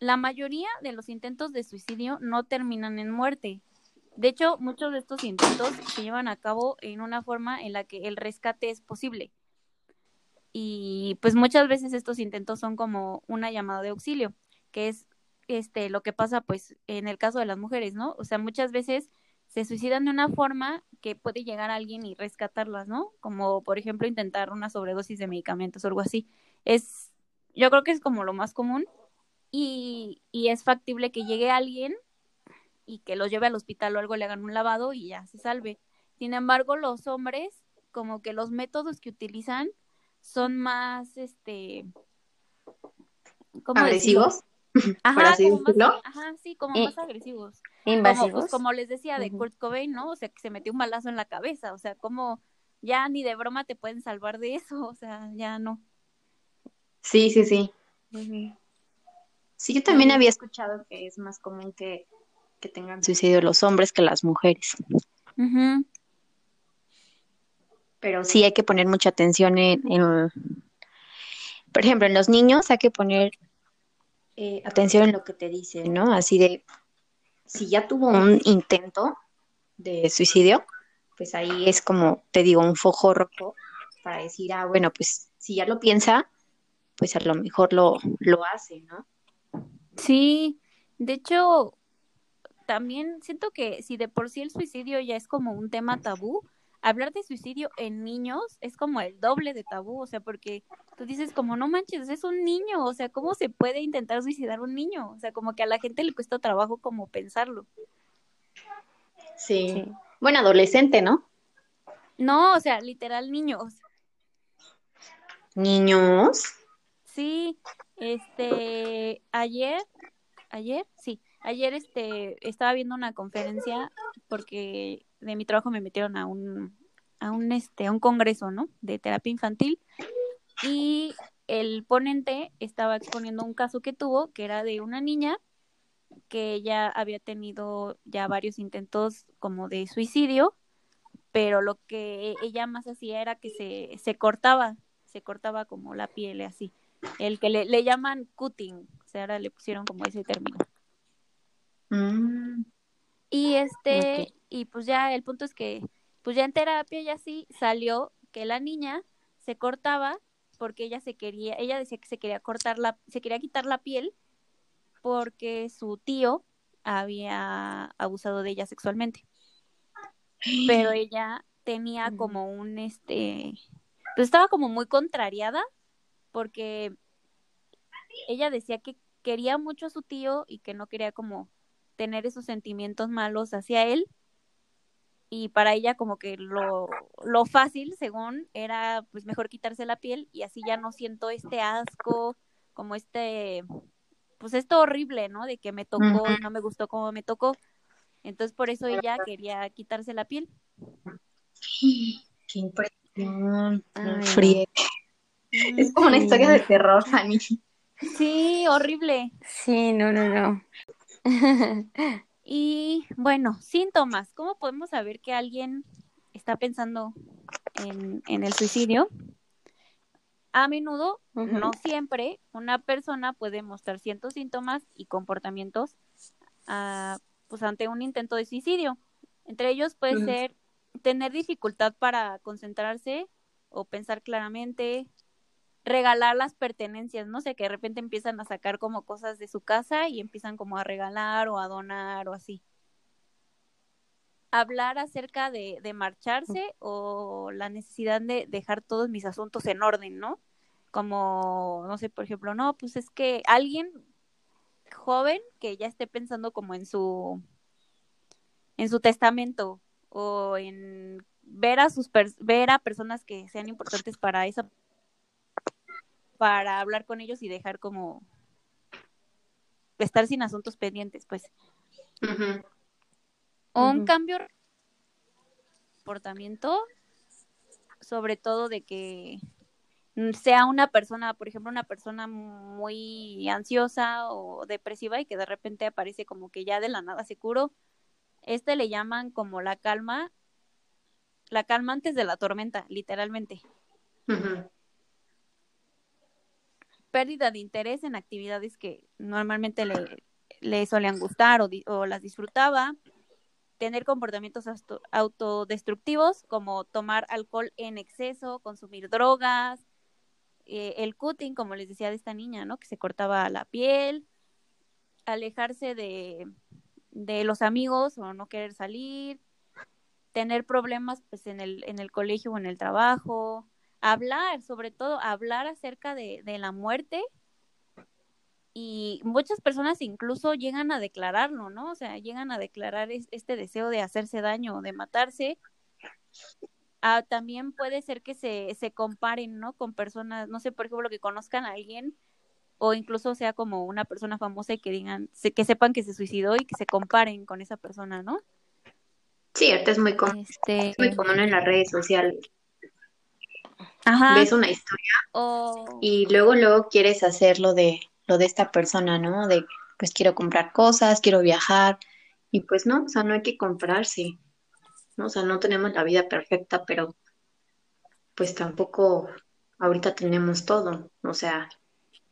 La mayoría de los intentos de suicidio no terminan en muerte. De hecho, muchos de estos intentos se llevan a cabo en una forma en la que el rescate es posible. Y pues muchas veces estos intentos son como una llamada de auxilio, que es este lo que pasa pues en el caso de las mujeres, ¿no? O sea, muchas veces se suicidan de una forma que puede llegar a alguien y rescatarlas, ¿no? Como por ejemplo intentar una sobredosis de medicamentos o algo así. Es yo creo que es como lo más común y, y es factible que llegue alguien y que los lleve al hospital o algo, le hagan un lavado y ya se salve. Sin embargo, los hombres, como que los métodos que utilizan son más, este. ¿Agresivos? Ajá, como más, ajá, sí, como Y- más agresivos. Como, pues, Invasivos. como les decía de. Kurt Cobain, ¿no? O sea, que se metió un balazo en la cabeza, o sea, como ya ni de broma te pueden salvar de eso, o sea, ya no. Sí, sí, sí. Sí, yo también había escuchado que es más común que, que tengan suicidio los hombres que las mujeres. Pero sí hay que poner mucha atención en, en- por ejemplo, en los niños hay que poner eh, atención en lo que te dicen, ¿no? Así de, si ya tuvo un intento de suicidio, pues ahí es como, te digo, un foco rojo para decir, ah, bueno, pues si ya lo piensa, pues a lo mejor lo, lo hace, ¿no? Sí, de hecho, también siento que si de por sí el suicidio ya es como un tema tabú, hablar de suicidio en niños es como el doble de tabú, o sea, porque tú dices como, no manches, es un niño, o sea, ¿cómo se puede intentar suicidar un niño? O sea, como que a la gente le cuesta trabajo como pensarlo. Sí. Sí. Bueno, adolescente, ¿no? No, o sea, literal niños. Niños. Sí, este, ayer, ayer, sí, ayer este, estaba viendo una conferencia porque de mi trabajo me metieron a un, a un, este, a un congreso, ¿no? De terapia infantil y el ponente estaba exponiendo un caso que tuvo, que era de una niña que ella había tenido ya varios intentos como de suicidio, pero lo que ella más hacía era que se, se cortaba, se cortaba como la piel así. El que le, le llaman cutting, o sea, ahora le pusieron como ese término. Mm, Y este, y pues ya el punto es que, pues ya en terapia y así salió que la niña se cortaba porque ella se quería, ella decía que se quería cortar la, se quería quitar la piel porque su tío había abusado de ella sexualmente. Pero ella tenía Ujú. como un este, pues estaba como muy contrariada porque ella decía que quería mucho a su tío y que no quería como tener esos sentimientos malos hacia él. Y para ella como que lo, lo fácil, según, era pues mejor quitarse la piel y así ya no siento este asco, como este, pues esto horrible, ¿no? De que me tocó no me gustó como me tocó. Entonces por eso ella quería quitarse la piel. qué impresión. Ay, no no. friegue. Es como una historia de terror, Fanny. Sí, horrible. Sí, no, no, no. Y bueno, síntomas. ¿Cómo podemos saber que alguien está pensando en, en el suicidio? A menudo, no siempre, una persona puede mostrar ciertos síntomas y comportamientos ah, pues ante un intento de suicidio. Entre ellos puede Ujú. ser tener dificultad para concentrarse o pensar claramente, regalar las pertenencias, no sé, que de repente empiezan a sacar como cosas de su casa y empiezan como a regalar o a donar o así. Hablar acerca de, de marcharse o la necesidad de dejar todos mis asuntos en orden, ¿no? Como, no sé, por ejemplo, no, pues es que alguien joven que ya esté pensando como en su en su testamento o en ver a sus ver a personas que sean importantes para esa para hablar con ellos y dejar como estar sin asuntos pendientes, pues. Un cambio de comportamiento, sobre todo de que mm, sea una persona, por ejemplo, una persona muy ansiosa o depresiva y que de repente aparece como que ya de la nada se curó. Este le llaman como la calma, la calma antes de la tormenta, literalmente. Pérdida de interés en actividades que normalmente le, le solían gustar o, las disfrutaba, tener comportamientos auto- autodestructivos como tomar alcohol en exceso, consumir drogas, eh, el cutting, como les decía de esta niña, ¿no? Que se cortaba la piel, alejarse de, de los amigos o no querer salir, tener problemas pues en el, en el colegio o en el trabajo, hablar, sobre todo hablar acerca de, de la muerte y muchas personas incluso llegan a declararlo, ¿no? O sea, llegan a declarar es- este deseo de hacerse daño o de matarse. Ah, también puede ser que se, se comparen, ¿no? Con personas, no sé, por ejemplo, que conozcan a alguien o incluso sea como una persona famosa y que digan, que sepan que se suicidó y que se comparen con esa persona, ¿no? Sí, ahorita es muy común, Este, es muy común en las redes sociales. Ajá, Ves una historia o y luego luego quieres hacer lo de lo de esta persona, ¿no? De pues quiero comprar cosas, quiero viajar y pues no, o sea, no hay que comprarse, ¿no? O sea, no tenemos la vida perfecta, pero pues tampoco ahorita tenemos todo, o sea,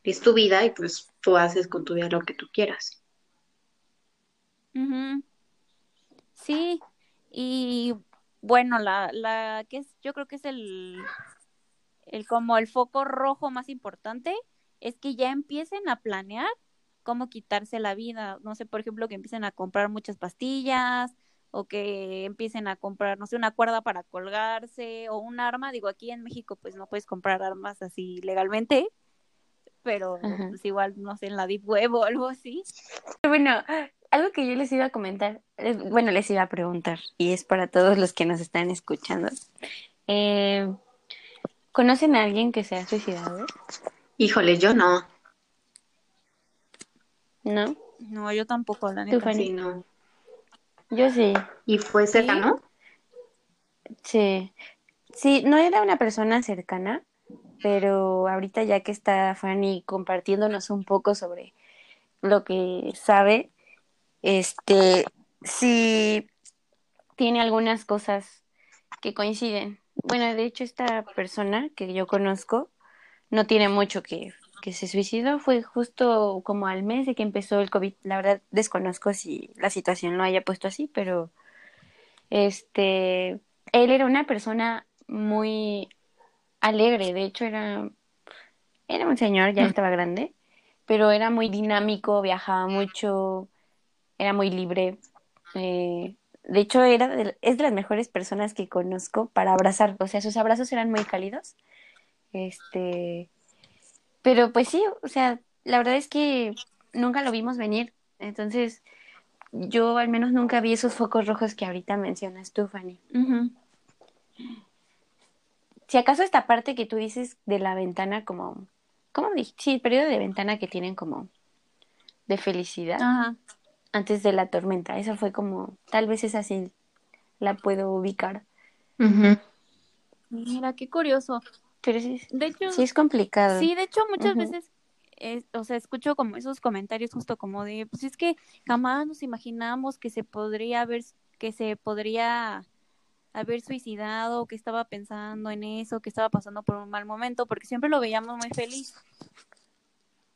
es tu vida y pues tú haces con tu vida lo que tú quieras. sí, y bueno, la, la que es, yo creo que es el, el como el foco rojo más importante, es que ya empiecen a planear cómo quitarse la vida. No sé, por ejemplo, que empiecen a comprar muchas pastillas o que empiecen a comprar, no sé, una cuerda para colgarse o un arma. Digo, aquí en México pues no puedes comprar armas así legalmente, pero Ajá. pues igual, no sé, en la Deep Web o algo así. Bueno, algo que yo les iba a comentar, eh, bueno, les iba a preguntar, y es para todos los que nos están escuchando. Eh, ¿conocen a alguien que se ha suicidado? Híjole, yo no, ¿No? No, yo tampoco, la ¿Tú, neta. Fanny? sí, no. Yo sí, Y fue ¿Sí? cercano. sí. Sí, no era una persona cercana, pero ahorita ya que está Fanny compartiéndonos un poco sobre lo que sabe, este, sí tiene algunas cosas que coinciden. Bueno, de hecho, esta persona que yo conozco no tiene mucho que, que se suicidó, fue justo como al mes de que empezó el COVID. La verdad, desconozco si la situación lo haya puesto así, pero este, él era una persona muy alegre, de hecho era, era un señor, ya Mm. estaba grande, pero era muy dinámico, viajaba mucho, era muy libre. eh, de hecho, era de- es de las mejores personas que conozco para abrazar, o sea, sus abrazos eran muy cálidos. Este, pero pues sí, o sea, la verdad es que nunca lo vimos venir. Entonces, yo al menos nunca vi esos focos rojos que ahorita mencionas tú, Fanny. Si acaso esta parte que tú dices de la ventana como, ¿cómo dije? Sí, el periodo de ventana que tienen como de felicidad Ajá. Antes de la tormenta. Esa fue como, tal vez esa sí la puedo ubicar. Mira, qué curioso. Pero sí, De hecho, sí es complicado. Sí, de hecho, muchas veces, es- o sea, escucho como esos comentarios justo como de, pues es que jamás nos imaginamos que se podría haber, que se podría haber suicidado, que estaba pensando en eso, que estaba pasando por un mal momento, porque siempre lo veíamos muy feliz.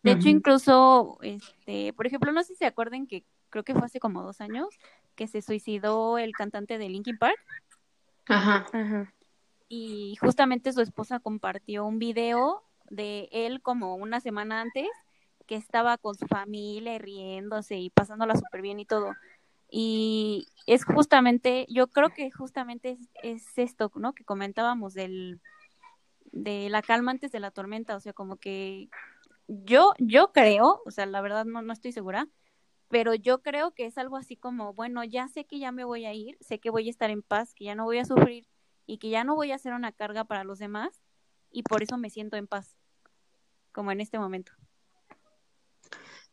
De hecho, incluso, este, por ejemplo, no sé si se acuerdan que creo que fue hace como dos años que se suicidó el cantante de Linkin Park Ajá. Ajá. y justamente su esposa compartió un video de él como una semana antes que estaba con su familia riéndose y pasándola súper bien y todo. Y es justamente, yo creo que justamente es, es esto, ¿no? Que comentábamos del, de la calma antes de la tormenta, o sea, como que yo, yo creo, o sea, la verdad no, no estoy segura, pero yo creo que es algo así como, bueno, ya sé que ya me voy a ir, sé que voy a estar en paz, que ya no voy a sufrir y que ya no voy a ser una carga para los demás y por eso me siento en paz, como en este momento.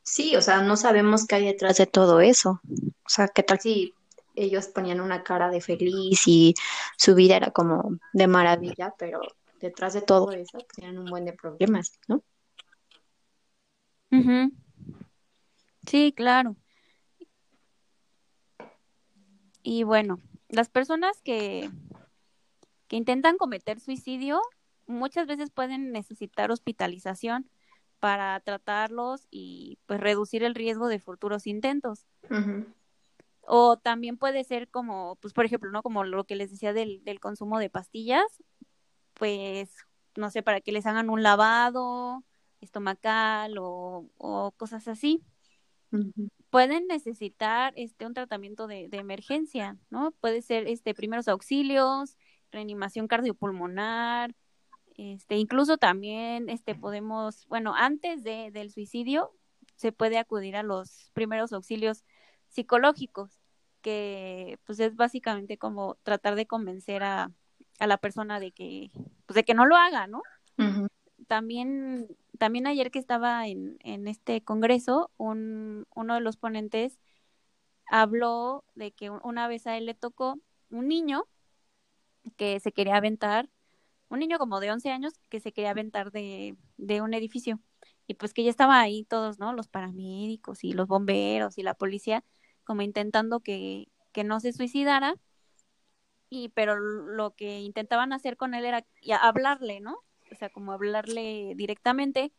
Sí, o sea, no sabemos qué hay detrás de todo eso. O sea, ¿qué tal si ellos ponían una cara de feliz y su vida era como de maravilla, pero detrás de todo eso pues, tenían un buen de problemas, ¿no? Sí, claro. Y bueno, las personas que, que intentan cometer suicidio muchas veces pueden necesitar hospitalización para tratarlos y pues reducir el riesgo de futuros intentos. O también puede ser como, pues por ejemplo, ¿no? Como lo que les decía del, del consumo de pastillas, pues, no sé, para que les hagan un lavado estomacal o, o cosas así. Pueden necesitar este un tratamiento de, de emergencia, ¿no? Puede ser este primeros auxilios, reanimación cardiopulmonar, este, incluso también este podemos, bueno, antes de, del suicidio se puede acudir a los primeros auxilios psicológicos, que pues es básicamente como tratar de convencer a, a la persona de que, pues de que no lo haga, ¿no? Ujú. También, también ayer que estaba en, en este congreso, un, uno de los ponentes habló de que una vez a él le tocó un niño que se quería aventar, un niño como de 11 años que se quería aventar de, de un edificio. Y pues que ya estaba ahí todos, ¿no? Los paramédicos y los bomberos y la policía, como intentando que, que no se suicidara. Y pero lo que intentaban hacer con él era hablarle, ¿no? O sea, como hablarle directamente.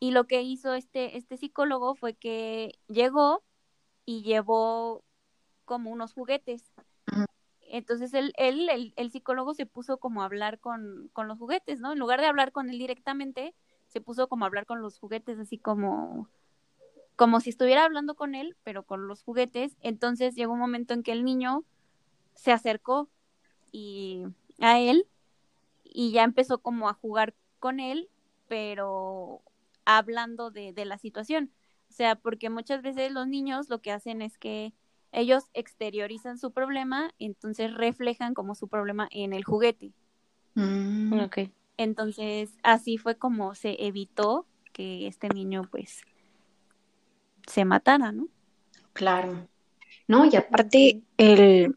Y lo que hizo este, este psicólogo fue que llegó y llevó como unos juguetes. Entonces él, él el, el, psicólogo se puso como a hablar con, con los juguetes, ¿no? En lugar de hablar con él directamente, se puso como a hablar con los juguetes, así como, como si estuviera hablando con él, pero con los juguetes. Entonces llegó un momento en que el niño se acercó y a él y ya empezó como a jugar con él, pero hablando de, de la situación. O sea, porque muchas veces los niños lo que hacen es que ellos exteriorizan su problema, entonces reflejan como su problema en el juguete. Mm, ok. Entonces, así fue como se evitó que este niño, pues, se matara, ¿no? Claro. No, y aparte el,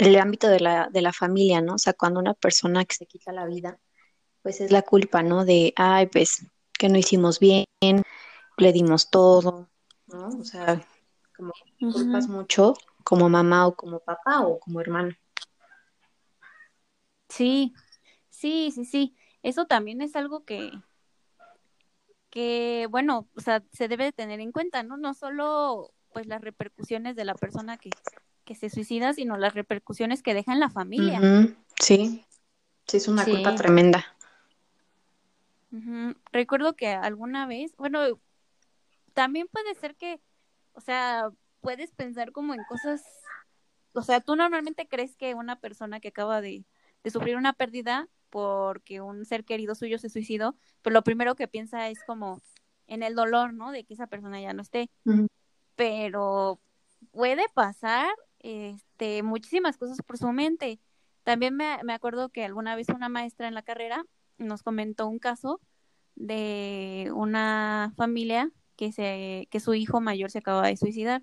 el ámbito de la, de la familia, ¿no? O sea, cuando una persona que se quita la vida, pues es la culpa, ¿no? De, ay, pues, que no hicimos bien, le dimos todo, ¿no? O sea, como culpas mucho como mamá o como papá o como hermano. Sí, sí, sí, sí. Eso también es algo que, que, bueno, o sea, se debe de tener en cuenta, ¿no? No solo, pues, las repercusiones de la persona que, que se suicida, sino las repercusiones que deja en la familia. Sí, sí, es una Sí. culpa tremenda. Recuerdo que alguna vez, bueno, también puede ser que, o sea, puedes pensar como en cosas, o sea, tú normalmente crees que una persona que acaba de, de sufrir una pérdida porque un ser querido suyo se suicidó, pues lo primero que piensa es como en el dolor, ¿no? De que esa persona ya no esté. Pero puede pasar este, muchísimas cosas por su mente. También me, me acuerdo que alguna vez una maestra en la carrera nos comentó un caso de una familia que se que su hijo mayor se acaba de suicidar.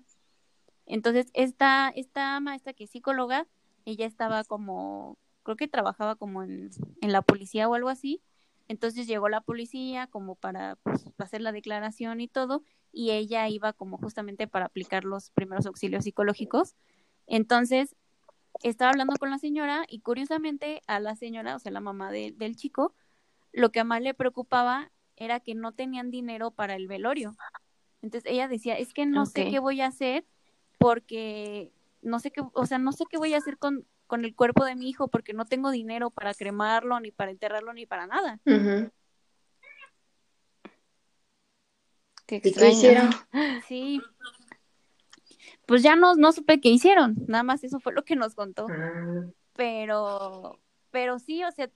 Entonces, esta, esta maestra que es psicóloga, ella estaba como, creo que trabajaba como en, en la policía o algo así. Entonces llegó la policía como para pues, hacer la declaración y todo, y ella iba como justamente para aplicar los primeros auxilios psicológicos. Entonces, estaba hablando con la señora y curiosamente a la señora, o sea, la mamá de- del chico, lo que más le preocupaba era que no tenían dinero para el velorio. Entonces ella decía, es que no sé qué voy a hacer porque no sé qué, o sea, no sé qué voy a hacer con, con el cuerpo de mi hijo porque no tengo dinero para cremarlo, ni para enterrarlo, ni para nada. Qué ¿Y qué extraño. hicieron? Sí. Pues ya no, no supe qué hicieron, nada más eso fue lo que nos contó. Ah, pero, pero sí, o sea,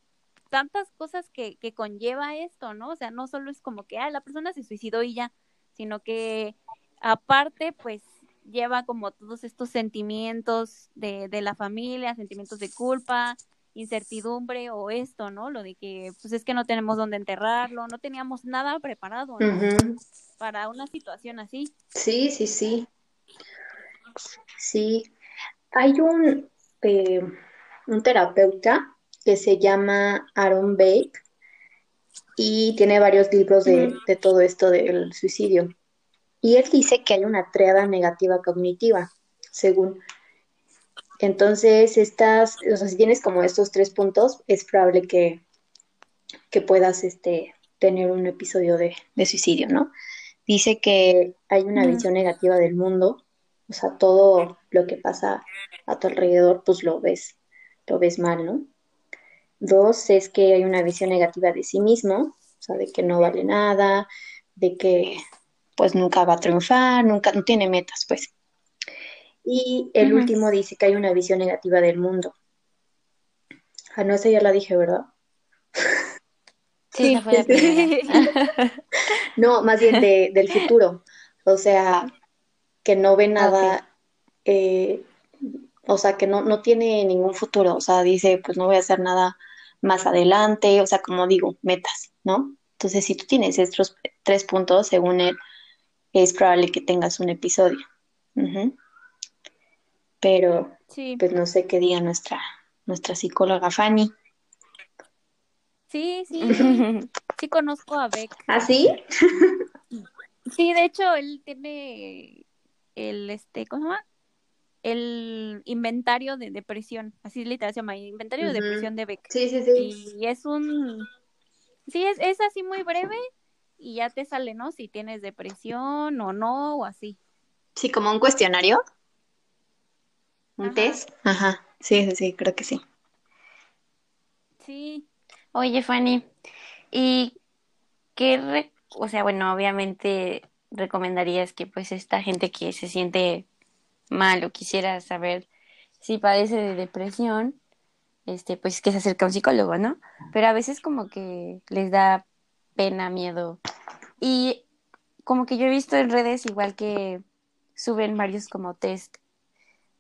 tantas cosas que, que conlleva esto, ¿no? O sea, no solo es como que, ah, la persona se suicidó y ya, sino que aparte, pues, lleva como todos estos sentimientos de, de la familia, sentimientos de culpa, incertidumbre o esto, ¿no? Lo de que, pues, es que no tenemos dónde enterrarlo, no teníamos nada preparado, ¿no? Para una situación así. Sí, sí, sí. Sí. Hay un, eh, un terapeuta que se llama Aaron Beck y tiene varios libros de, de todo esto del suicidio. Y él dice que hay una triada negativa cognitiva, según. Entonces, estas, o sea, si tienes como estos tres puntos, es probable que, que puedas este, tener un episodio de, de suicidio, ¿no? Dice que hay una visión negativa del mundo, o sea, todo lo que pasa a tu alrededor, pues lo ves, lo ves mal, ¿no? Dos, es que hay una visión negativa de sí mismo, o sea, de que no vale nada, de que pues nunca va a triunfar, nunca, no tiene metas, pues. Y el último dice que hay una visión negativa del mundo. Ah, no, esa ya la dije, ¿verdad? Sí, fue la primera. No, más bien de, del futuro. O sea, que no ve nada, eh, o sea, que no, no tiene ningún futuro. O sea, dice, pues no voy a hacer nada más adelante. O sea, como digo, metas, ¿no? Entonces, si tú tienes estos tres puntos, según él, es probable que tengas un episodio. Pero, Sí, pues no sé qué diga nuestra, nuestra psicóloga Fanny. sí, sí, sí, sí conozco a Beck. ¿Ah, sí? Sí, de hecho, él tiene el, este, ¿cómo se llama? El inventario de depresión, así literal se llama, inventario de depresión de Beck. Sí, sí, sí. Y es un, sí, es, es así muy breve y ya te sale, ¿no? Si tienes depresión o no, o así. Sí, como un cuestionario. ¿Un Ajá. test? Ajá. Sí, sí, sí, creo que sí. Sí, Oye, Fanny, ¿y qué, re- o sea, bueno, obviamente recomendarías que pues esta gente que se siente mal o quisiera saber si padece de depresión, este, pues que se acerque a un psicólogo, ¿no? Pero a veces como que les da pena, miedo. Y como que yo he visto en redes igual que suben varios como test.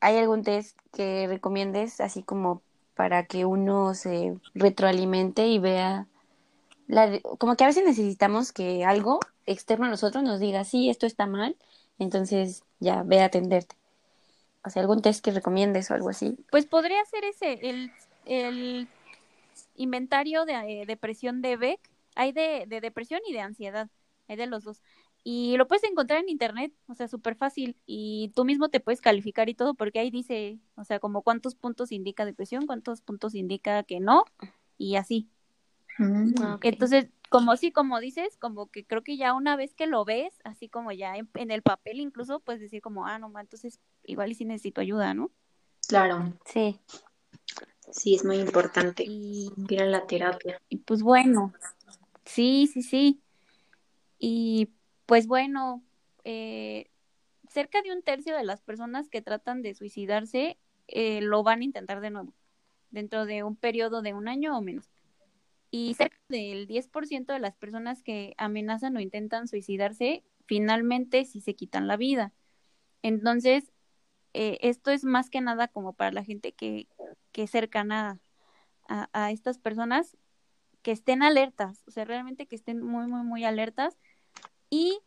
¿Hay algún test que recomiendes así como para que uno se retroalimente y vea la, como que a veces necesitamos que algo externo a nosotros nos diga, sí, esto está mal, entonces ya ve a atenderte. O sea, algún test que recomiendes o algo así. pues podría ser ese, el, el inventario de eh, depresión de Beck. Hay de, de depresión y de ansiedad, hay de los dos. Y lo puedes encontrar en internet, o sea, súper fácil. Y tú mismo te puedes calificar y todo, porque ahí dice, o sea, como cuántos puntos indica depresión, cuántos puntos indica que no, y así. Mm. Ah. Entonces, como sí, como dices, como que creo que ya una vez que lo ves, así como ya en, en el papel incluso, puedes decir como, ah, no, entonces igual y sí necesito ayuda, ¿no? Claro, Sí. sí, es muy importante Y, ir a la terapia. y pues bueno, sí, sí, sí. Y pues bueno, eh, cerca de un tercio de las personas que tratan de suicidarse eh, lo van a intentar de nuevo, dentro de un periodo de un año o menos. Y cerca del 10% de las personas que amenazan o intentan suicidarse, finalmente sí se quitan la vida. Entonces, eh, esto es más que nada como para la gente que, que cercana a, a estas personas, que estén alertas, o sea, realmente que estén muy, muy, muy alertas y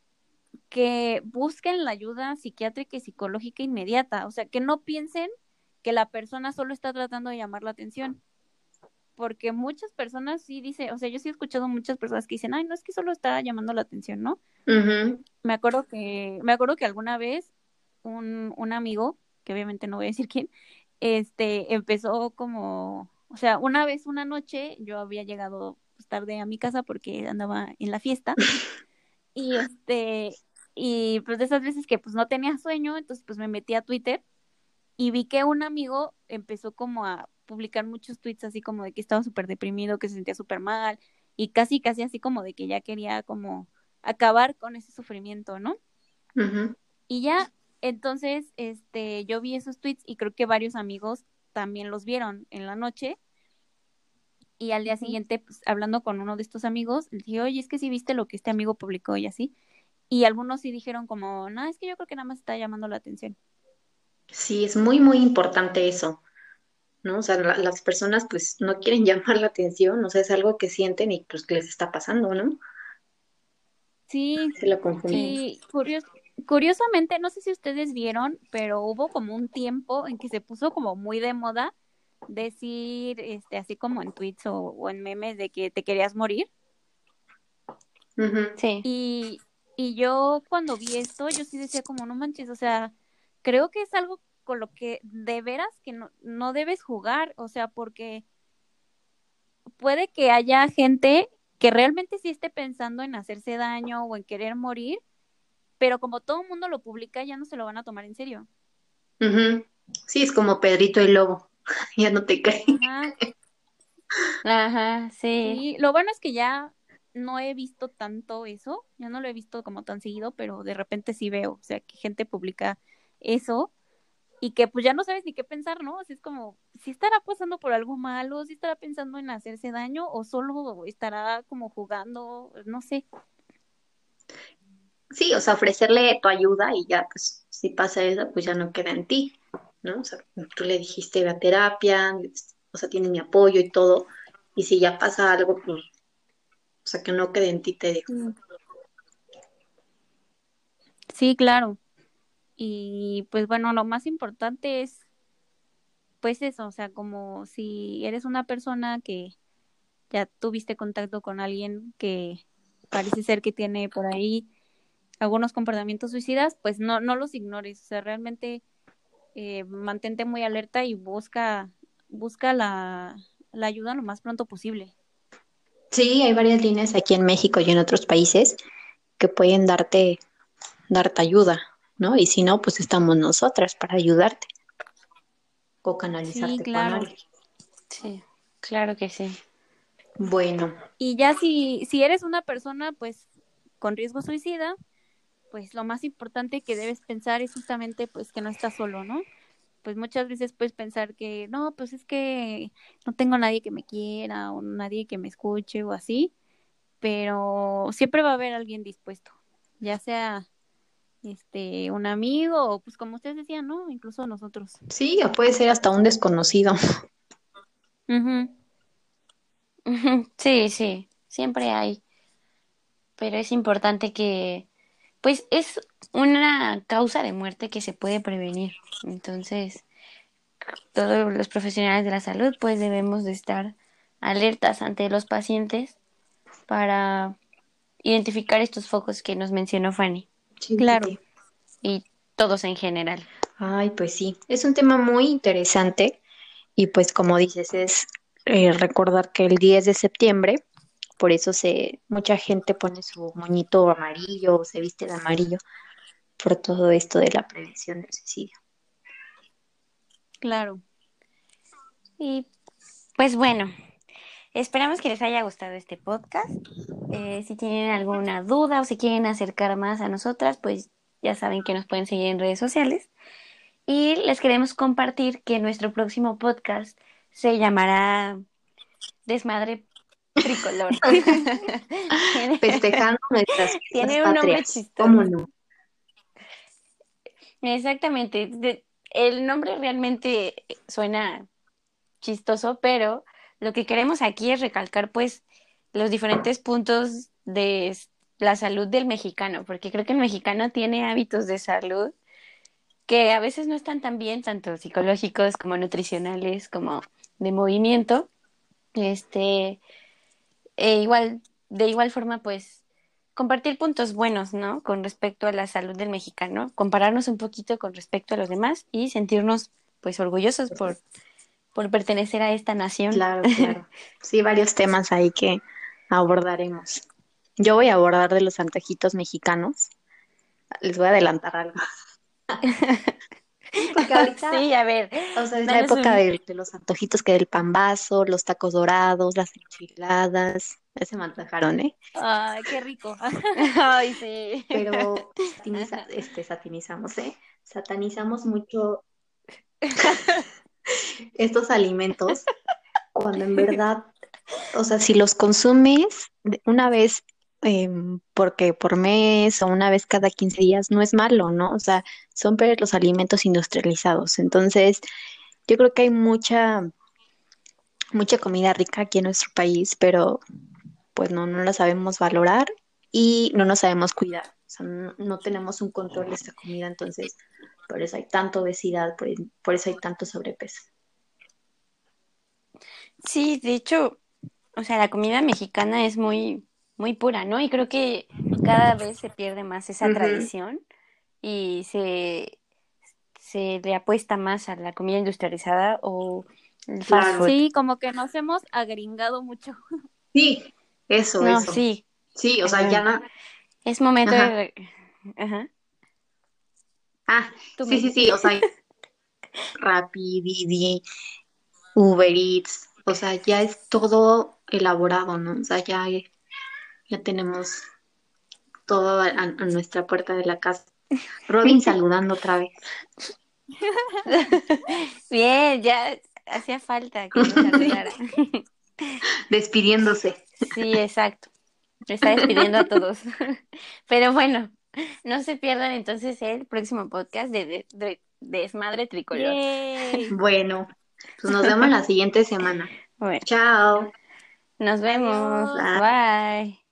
que busquen la ayuda psiquiátrica y psicológica inmediata, o sea, que no piensen que la persona solo está tratando de llamar la atención, porque muchas personas sí dicen, o sea, yo sí he escuchado muchas personas que dicen, ay, no es que solo está llamando la atención, ¿no? Me acuerdo que, me acuerdo que alguna vez un, un amigo, que obviamente no voy a decir quién, este, empezó como, o sea, una vez, una noche, yo había llegado pues, tarde a mi casa porque andaba en la fiesta, y este, y pues de esas veces que pues no tenía sueño, entonces pues me metí a Twitter y vi que un amigo empezó como a publicar muchos tweets así como de que estaba súper deprimido, que se sentía súper mal, y casi, casi así como de que ya quería como acabar con ese sufrimiento, ¿no? Y ya, entonces, este, yo vi esos tweets y creo que varios amigos también los vieron en la noche. Y al día siguiente, pues, hablando con uno de estos amigos, le dije, oye, es que sí viste lo que este amigo publicó y así. Y algunos sí dijeron como, no, es que yo creo que nada más está llamando la atención. Sí, es muy, muy importante eso, ¿no? O sea, la- las personas pues no quieren llamar la atención, o sea, es algo que sienten y pues que les está pasando, ¿no? Sí, Se lo y curios- curiosamente, no sé si ustedes vieron, pero hubo como un tiempo en que se puso como muy de moda decir, este, así como en tweets o, o en memes de que te querías morir. Sí. Y, y yo cuando vi esto, yo sí decía como, no manches, o sea, creo que es algo con lo que de veras que no, no debes jugar, o sea, porque puede que haya gente que realmente sí esté pensando en hacerse daño o en querer morir, pero como todo el mundo lo publica, ya no se lo van a tomar en serio. Sí, es como Pedrito el Lobo, ya no te creen. Ajá, Ajá, sí. sí. Lo bueno es que ya no he visto tanto eso, ya no lo he visto como tan seguido, pero de repente sí veo, o sea, que gente publica eso y que pues ya no sabes ni qué pensar, ¿no? Así es como, si estará pasando por algo malo, si estará pensando en hacerse daño o solo estará como jugando, no sé. Sí, o sea, ofrecerle tu ayuda y ya, pues, si pasa eso, pues ya no queda en ti, ¿no? O sea, tú le dijiste ve a terapia, o sea, tiene mi apoyo y todo, y si ya pasa algo, pues, O sea, que no quede en ti te digo. Sí, claro. Y pues bueno, lo más importante es pues eso, o sea, como si eres una persona que ya tuviste contacto con alguien que parece ser que tiene por ahí algunos comportamientos suicidas, pues no, no los ignores, o sea, realmente eh, mantente muy alerta y busca, busca la, la ayuda lo más pronto posible. Sí, hay varias líneas aquí en México y en otros países que pueden darte, darte ayuda, ¿no? Y si no, pues estamos nosotras para ayudarte o canalizarte Sí, claro. con alguien. Sí, claro que sí. Bueno, Y ya si, si eres una persona pues con riesgo suicida, pues lo más importante que debes pensar es justamente pues que no estás solo, ¿no? Pues muchas veces puedes pensar que no, pues es que no tengo nadie que me quiera o nadie que me escuche o así, pero siempre va a haber alguien dispuesto, ya sea este un amigo o pues como ustedes decían, ¿no? Incluso nosotros. sí, o puede ser hasta un desconocido. Sí, sí, siempre hay, pero es importante que, pues es una causa de muerte que se puede prevenir. Entonces, todos los profesionales de la salud, pues debemos de estar alertas ante los pacientes para identificar estos focos que nos mencionó Fanny Sí, Claro. sí. y todos en general. Ay, pues sí, es un tema muy interesante y pues como dices, es eh, recordar que el 10 de septiembre, por eso se, mucha gente pone su moñito amarillo o se viste de amarillo por todo esto de la prevención del suicidio. Claro. Y pues bueno, esperamos que les haya gustado este podcast. Eh, si tienen alguna duda o si quieren acercar más a nosotras, pues ya saben que nos pueden seguir en redes sociales. Y les queremos compartir que nuestro próximo podcast se llamará Desmadre Tricolor. Festejando nuestras Tiene un nombre chistoso. ¿cómo no? Exactamente. De- el nombre realmente suena chistoso, pero lo que queremos aquí es recalcar pues los diferentes puntos de la salud del mexicano, porque creo que el mexicano tiene hábitos de salud que a veces no están tan bien, tanto psicológicos como nutricionales, como de movimiento. Este, e igual, de igual forma, pues compartir puntos buenos, ¿no? Con respecto a la salud del mexicano, compararnos un poquito con respecto a los demás y sentirnos pues orgullosos por, por pertenecer a esta nación. Claro, claro. Sí, varios temas ahí que abordaremos. Yo voy a abordar de los antojitos mexicanos. Les voy a adelantar algo. Ahorita, Sí, a ver, o sea, es la época un- de, de los antojitos que del pambazo, los tacos dorados, las enchiladas. Ya se me antojaron, ¿eh? Ay, qué rico. Ay, sí. Pero sataniza- este, satanizamos, ¿eh? Satanizamos mucho estos alimentos cuando en verdad, o sea, si los consumes una vez em, porque por mes o una vez cada 15 días no es malo, ¿no? O sea, son los alimentos industrializados. Entonces, yo creo que hay mucha, mucha comida rica aquí en nuestro país, pero pues no, no la sabemos valorar y no nos sabemos cuidar. O sea, no, no tenemos un control de esta comida, entonces por eso hay tanta obesidad, por, por eso hay tanto sobrepeso. Sí, de hecho, o sea, la comida mexicana es muy, muy pura, ¿no? Y creo que cada vez se pierde más esa tradición y se, se le apuesta más a la comida industrializada o el fast food. Sí, como que nos hemos agringado mucho. Sí, eso, No, eso. sí, Sí, o sea, ya no. es momento Ajá. de... Ajá. Ah, Tú sí, me sí, sí, o sea, Rappi, Didi, Uber Eats, o sea, ya es todo elaborado, ¿no? O sea, ya, ya tenemos todo a, a nuestra puerta de la casa. Robin saludando otra vez. Bien, ya hacía falta que nos saludara. Despidiéndose. Sí, exacto. Me está despidiendo a todos. Pero bueno, no se pierdan entonces el próximo podcast de, de, de- de Desmadre Tricolor. Yay. Bueno, pues nos vemos la siguiente semana. Bueno, Chao. Nos vemos. Adiós. Bye.